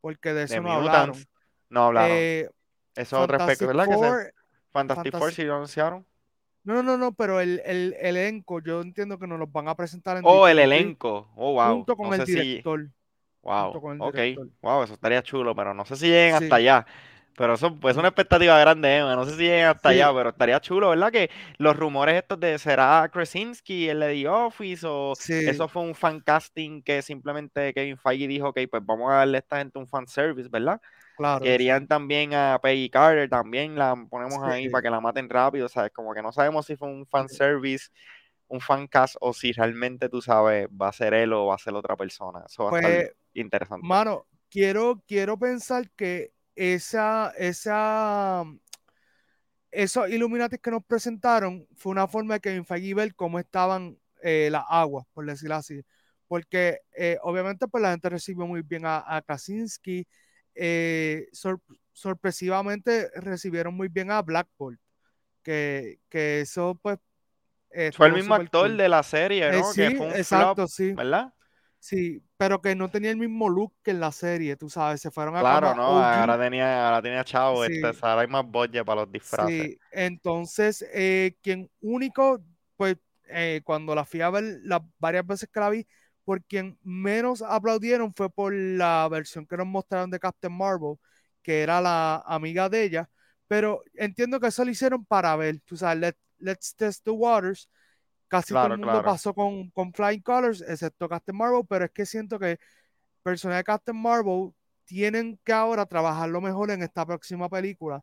porque de eso no hablaron. Mutants no hablaron. Eh, Eso es respecto, ¿verdad? Que se- Four, Fantastic Four sí lo anunciaron. no, no, no, pero el, el elenco, yo entiendo que nos los van a presentar en Oh, el D23 elenco. Oh, wow. junto con No el sé si. director. Wow. con el Ok. director. Wow, eso estaría chulo, pero no sé si lleguen Sí. hasta allá. Pero eso pues, es una expectativa grande, Emma. No sé si lleguen hasta Sí. allá, pero estaría chulo, ¿verdad? Que los rumores estos de será Krasinski, el de The Office, o Sí, eso fue un fan casting que simplemente Kevin Feige dijo, ok, pues vamos a darle a esta gente un fan service, ¿verdad? claro. Querían también a Peggy Carter, también la ponemos ahí para que la maten rápido, ¿sabes? Como que no sabemos si fue un fan service, un fan cast, o si realmente, tú sabes, va a ser él o va a ser otra persona. Eso va a estar Pues, interesante. Mano, quiero, quiero pensar que esa, esa, esos Illuminati que nos presentaron fue una forma de Kevin Feige ver cómo estaban eh, las aguas, por decirlo así. Porque eh, obviamente pues la gente recibió muy bien a, a Krasinski. eh, sor- sorpresivamente recibieron muy bien a Blackbolt. Que, que eso pues... Fue el mismo actor cool. de la serie, ¿no? que sí, fue un exacto, flop, sí. ¿verdad? Sí, pero que no tenía el mismo look que en la serie, tú sabes, se fueron a Claro, no, OG. ahora tenía, ahora tenía chavo, Sí. este, ahora hay más budget para los disfraces. Sí, entonces, eh, quien único, pues, eh, cuando la fui a ver las varias veces que la vi, por quien menos aplaudieron fue por la versión que nos mostraron de Captain Marvel, que era la amiga de ella, pero entiendo que eso lo hicieron para ver, tú sabes, let- let's test the waters. Casi todo Claro, el mundo claro. pasó con, con Flying Colors, excepto Captain Marvel, pero es que siento que personajes de Captain Marvel tienen que ahora trabajarlo mejor en esta próxima película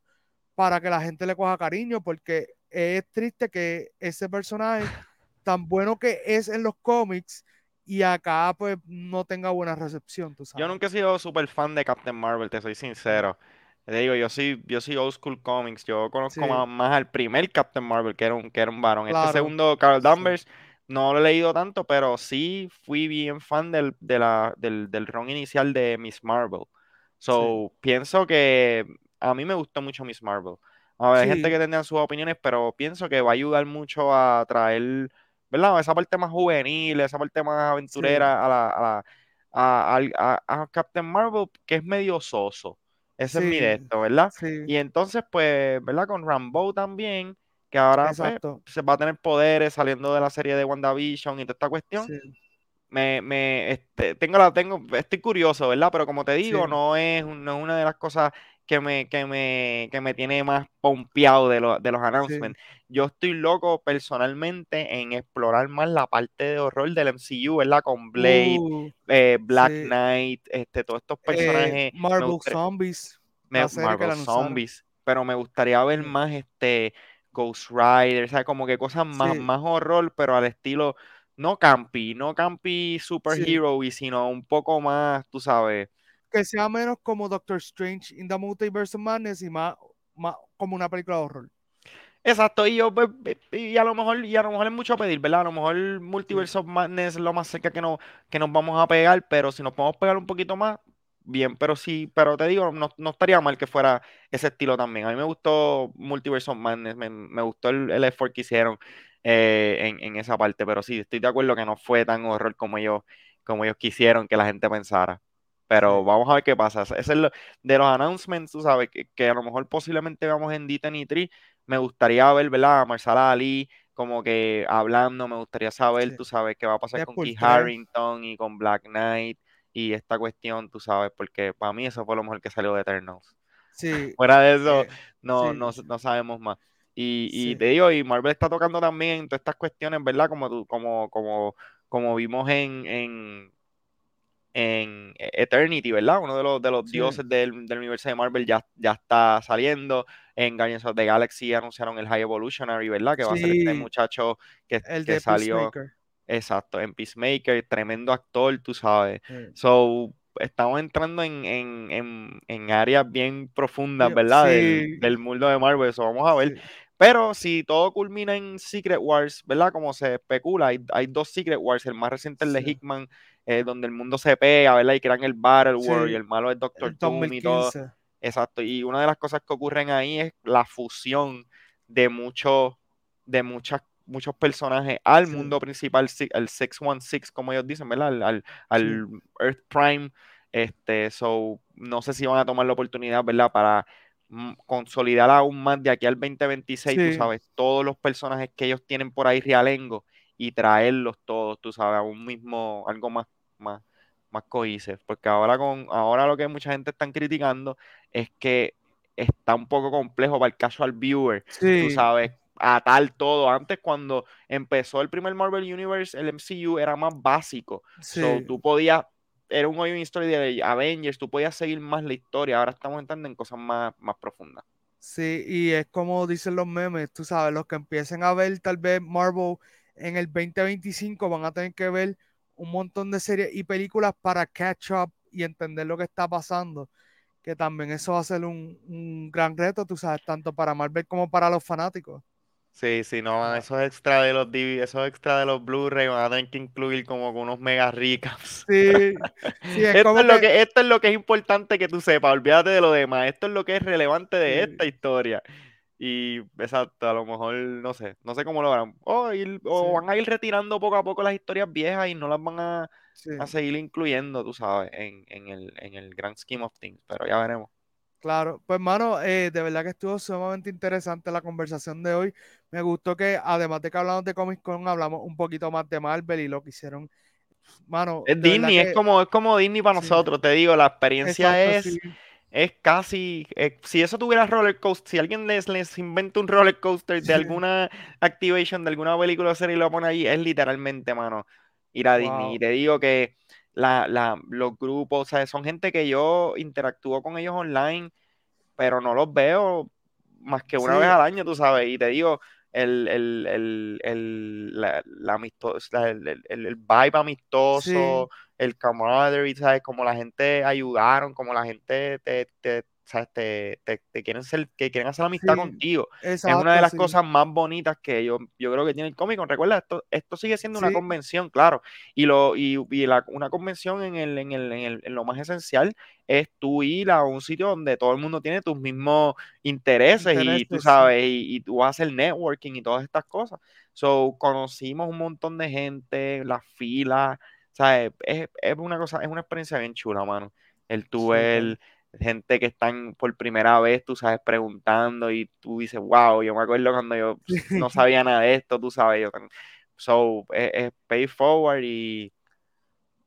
para que la gente le coja cariño, porque es triste que ese personaje, tan bueno que es en los cómics, y acá pues no tenga buena recepción, tú Yo sabes. nunca he sido súper fan de Captain Marvel, te soy sincero. Te digo, yo soy, yo soy old school comics. Yo conozco Sí. más, más al primer Captain Marvel, que era un, que era un varón. Claro. Este segundo, Carl Sí. Danvers, no lo he leído tanto, pero sí fui bien fan del, de la, del, del ron inicial de Miss Marvel. So, pienso que a mí me gustó mucho Miss Marvel. A ver, hay gente Sí. que tendrá sus opiniones, pero pienso que va a ayudar mucho a traer, ¿verdad? Esa parte más juvenil, esa parte más aventurera a la, a la- a, al- a- a Captain Marvel, que es medio soso. Ese es mi de esto, ¿verdad? Sí, Y entonces, pues, ¿verdad? Con Rambo también, que ahora pues, se va a tener poderes saliendo de la serie de WandaVision y toda esta cuestión. Sí, Me, me, este, tengo la, tengo, estoy curioso, ¿verdad? Pero como te digo, no es, no es una de las cosas que me, que me, que me tiene más pompeado de, lo- de los announcements. Yo estoy loco personalmente en explorar más la parte de horror del MCU, ¿verdad? Con Blade, Uh, eh, Black sí. Knight, este, todos estos eh, personajes. Marvel gustaría- Zombies, me- Marvel. Zombies, pero me gustaría ver más este Ghost Rider, o sea, como que cosas más, Sí. más horror, pero al estilo no campi, no campi superhero, y sino un poco más, tú sabes. Que sea menos como Doctor Strange in the Multiverse of Madness y más, más como una película de horror. Exacto, y yo, pues, y a lo mejor, y a lo mejor es mucho pedir, ¿verdad? A lo mejor Multiverse of Madness es lo más cerca que, no, que nos vamos a pegar, pero si nos podemos pegar un poquito más, bien, pero sí, pero te digo, no, no estaría mal que fuera ese estilo también. A mí me gustó Multiverse of Madness, me, me gustó el, el effort que hicieron eh, en, en esa parte, pero sí, estoy de acuerdo que no fue tan horror como ellos, como ellos quisieron que la gente pensara. Pero Sí. vamos a ver qué pasa. Ese es lo, de los announcements, tú sabes, que, que a lo mejor posiblemente vamos en D10 y 3. Me gustaría ver, ¿verdad? A Marsala Ali como que hablando, me gustaría saber, Sí. tú sabes, qué va a pasar con Keith 3. Harrington y con Black Knight y esta cuestión, tú sabes, porque para mí eso fue lo mejor que salió de Eternals. Sí. Fuera de eso, eh, no, sí. no, no sabemos más. Y, y te digo, y Marvel está tocando también todas estas cuestiones, ¿verdad? Como, tú, como, como, como vimos en, en, en Eternity, ¿verdad? Uno de los, de los dioses del, del, universo de Marvel ya, ya está saliendo. En Guardians of the Galaxy anunciaron el High Evolutionary, ¿verdad? Que va a ser este muchacho que, el que salió. Exacto, en Peacemaker, tremendo actor, tú sabes. So, estamos entrando en, en, en, en áreas bien profundas, ¿verdad? Del, del, mundo de Marvel. Eso vamos a ver. Pero si todo culmina en Secret Wars, ¿verdad? Como se especula, hay, hay dos Secret Wars. El más reciente es el de Hickman, eh, donde el mundo se pega, ¿verdad? Y crean el Battle War y el malo es Doctor Doom y todo. Exacto. Y una de las cosas que ocurren ahí es la fusión de muchos, de muchas muchos personajes al mundo principal, el 616, como ellos dicen, ¿verdad? Al, al, Earth Prime. Este, so, no sé si van a tomar la oportunidad, ¿verdad? Para consolidar aún más de aquí al 2026, tú sabes, todos los personajes que ellos tienen por ahí realengo y traerlos todos, tú sabes, a un mismo, algo más, más, más cohesive. Porque ahora con, ahora lo que mucha gente está criticando es que está un poco complejo para el casual viewer. Tú sabes, tal todo. Antes, cuando empezó el primer Marvel Universe, el MCU era más básico. So, tú podías, era un origin story de Avengers, tú podías seguir más la historia. Ahora estamos entrando en cosas más, más profundas. Sí, y es como dicen los memes, tú sabes, los que empiecen a ver tal vez Marvel en el 2025 van a tener que ver un montón de series y películas para catch up y entender lo que está pasando. Que también eso va a ser un, un gran reto, tú sabes, tanto para Marvel como para los fanáticos. Sí, sí, no, esos extra de los esos extra de los Blu-ray van a tener que incluir como unos mega recaps. Sí, sí esto, es lo que, esto es lo que es importante que tú sepas, olvídate de lo demás, esto es lo que es relevante de esta historia. Y exacto, a lo mejor, no sé, no sé cómo lo harán. O, o van a ir retirando poco a poco las historias viejas y no las van a, a seguir incluyendo, tú sabes, en, en, el, en el grand scheme of things, pero ya veremos. Claro, pues mano, eh, de verdad que estuvo sumamente interesante la conversación de hoy. Me gustó que además de que hablamos de Comic Con, hablamos un poquito más de Marvel y lo que hicieron. Mano, es Disney, es como, es como Disney para nosotros, te digo, la experiencia es, es casi, eh, si eso tuviera roller coaster, si alguien les, les inventa un roller coaster de alguna activation, de alguna película o serie y lo pone ahí, es literalmente, mano, ir a Disney. Y te digo que la, la, los grupos, o sea, son gente que yo interactúo con ellos online, pero no los veo más que una vez al año, tú sabes, y te digo, el, el, el, el, la, el, el, vibe amistoso, el camaraderie, ¿sabes? Como la gente ayudaron, como la gente te, te, te, te, quieren ser, que quieren hacer amistad contigo. es una de las cosas más bonitas que yo, yo creo que tiene el cómic. Recuerda, esto, esto sigue siendo una convención, claro. Y lo, y, y la, una convención en el, en el, en el, en lo más esencial es tú ir a un sitio donde todo el mundo tiene tus mismos intereses, y tú sabes, y, y, tú haces el networking y todas estas cosas. So, conocimos un montón de gente, las filas, ¿sabes? Es, es una cosa, es una experiencia bien chula, mano. El tú, el gente que están por primera vez, tú sabes, preguntando y tú dices, wow, yo me acuerdo cuando yo no sabía nada de esto, tú sabes, yo, so, es, pay forward y,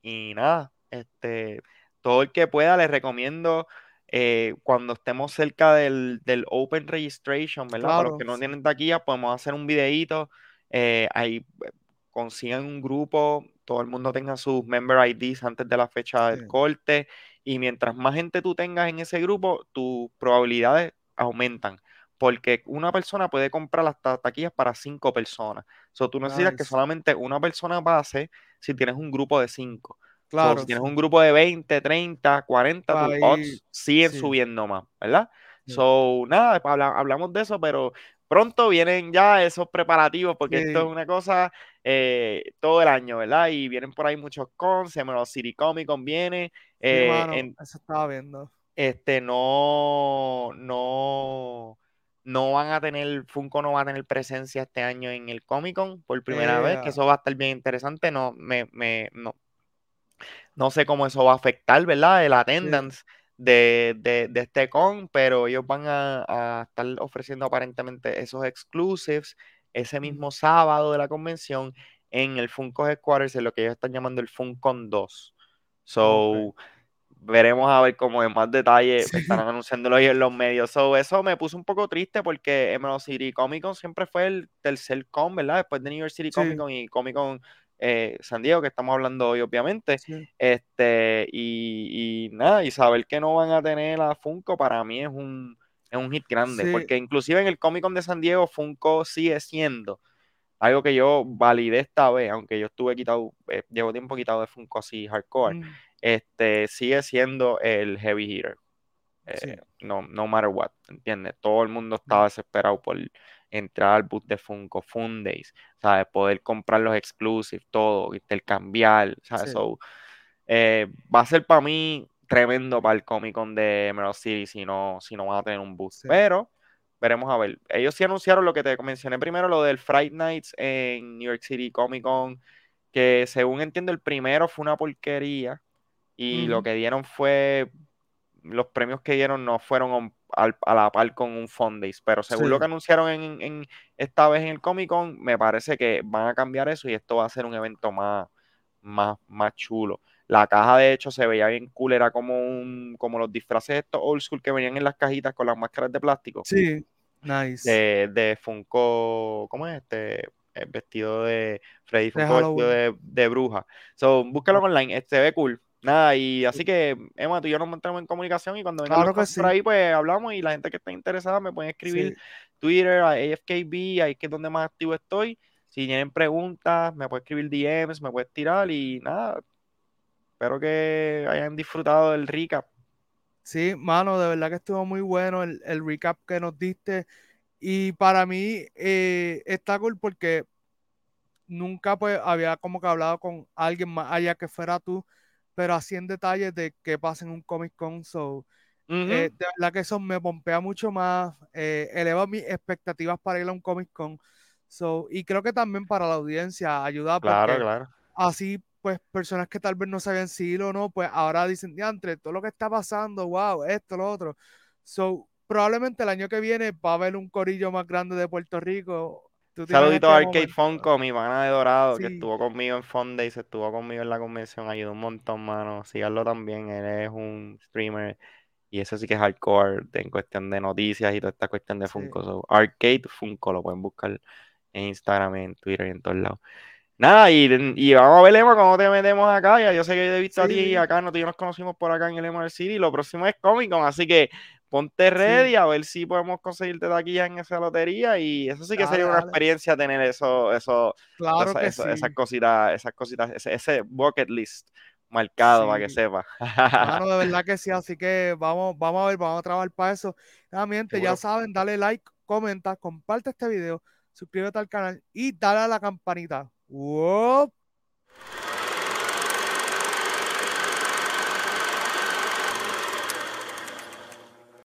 y nada, este, todo el que pueda les recomiendo eh, cuando estemos cerca del, Open Registration, ¿verdad? Para los que no tienen taquilla, podemos hacer un videíto, eh, ahí eh, consigan un grupo, todo el mundo tenga sus member IDs antes de la fecha del corte y mientras más gente tú tengas en ese grupo, tus probabilidades aumentan. Porque una persona puede comprar las taquillas para cinco personas. O tú necesitas que solamente una persona pase si tienes un grupo de cinco. Claro. si tienes un grupo de 20, 30, 40, tus odds siguen subiendo más, ¿verdad? So, nada, hablamos de eso, pero pronto vienen ya esos preparativos, porque esto es una cosa eh, todo el año, ¿verdad? Y vienen por ahí muchos cons, se los City Comic Con viene. Eh, eso estaba viendo. Este, no, no, no van a tener, Funko no va a tener presencia este año en el Comic Con por primera vez, que eso va a estar bien interesante. No, me, me, no, no sé cómo eso va a afectar, ¿verdad? El attendance de, de, de, este con, pero ellos van a, estar ofreciendo aparentemente esos exclusives ese mismo sábado de la convención en el Funko Headquarters, en lo que ellos están llamando el Funcon 2. So, veremos a ver cómo en más detalle están anunciándolo ahí en los medios. So, eso me puso un poco triste porque Emerald City Comic Con siempre fue el tercer con, ¿verdad? Después de New York City Comic Con y Comic Con eh, San Diego, que estamos hablando hoy, obviamente. Este, y, nada, y saber que no van a tener a Funko para mí es un, es un hit grande, porque inclusive en el Comic Con de San Diego, Funko sigue siendo algo que yo validé esta vez, aunque yo estuve quitado, eh, llevo tiempo quitado de Funko así hardcore, mm. este, sigue siendo el heavy hitter. Eh, no, no matter what, ¿entiendes? Todo el mundo estaba desesperado por entrar al bus de Funko, Fundays, ¿sabes? Poder comprar los exclusives, todo, intercambiar, ¿sabes? Eh, va a ser para mí tremendo para el Comic Con de Emerald City si no, si no van a tener un bus. Pero veremos a ver. Ellos sí anunciaron lo que te mencioné primero, lo del Fright Nights en New York City Comic Con, que según entiendo el primero fue una porquería y lo que dieron fue, los premios que dieron no fueron a la par con un Fondays, pero según lo que anunciaron en, esta vez en el Comic Con, me parece que van a cambiar eso y esto va a ser un evento más, más, más chulo. La caja, de hecho, se veía bien cool, era como un, como los disfraces estos old school que venían en las cajitas con las máscaras de plástico. Sí, Nice. De, de Funko, ¿cómo es este? El vestido de Freddy Funko, vestido de, de, bruja. So, búscalo online, este ve cool. Nada, y así que, Emma, tú y yo nos mantenemos en comunicación y cuando vengan por ahí, pues hablamos y la gente que esté interesada me pueden escribir Twitter, AFKB, ahí que es donde más activo estoy. Si tienen preguntas, me pueden escribir DMs, me puedes tirar y nada. Espero que hayan disfrutado del recap. Sí, mano, de verdad que estuvo muy bueno el, recap que nos diste. Y para mí eh, está cool porque nunca pues había como que hablado con alguien más allá que fuera tú, pero así en detalles de qué pasa en un Comic Con. So, eh, de verdad que eso me pompea mucho más, eh, eleva mis expectativas para ir a un Comic Con. So, y creo que también para la audiencia ayuda claro, claro. así pues personas que tal vez no sabían si o no, pues ahora dicen, entre todo lo que está pasando, wow, esto, lo otro. So, probablemente el año que viene va a haber un corillo más grande de Puerto Rico. Saludito a Arcade Funko, mi pana de Dorado, que estuvo conmigo en Fonday, se estuvo conmigo en la convención, ayudó un montón, mano. Síganlo también, él es un streamer y eso sí que es hardcore en cuestión de noticias y toda esta cuestión de Funko. Arcade Funko, lo pueden buscar en Instagram, en Twitter y en todos lados. Nada, y, vamos a ver, cómo te metemos acá. Ya yo sé que yo he visto a ti y acá, no, nos conocimos por acá en el Emerald City. Lo próximo es Comic Con, así que ponte ready a ver si podemos conseguirte taquillas en esa lotería. Y eso sí que sería una experiencia tener eso, eso, esas cositas, esas cositas, ese, bucket list marcado para que sepa. Claro, de verdad que sí, así que vamos, vamos a ver, vamos a trabajar para eso. Nuevamente, ya saben, dale like, comenta, comparte este video, suscríbete al canal y dale a la campanita. Whoop.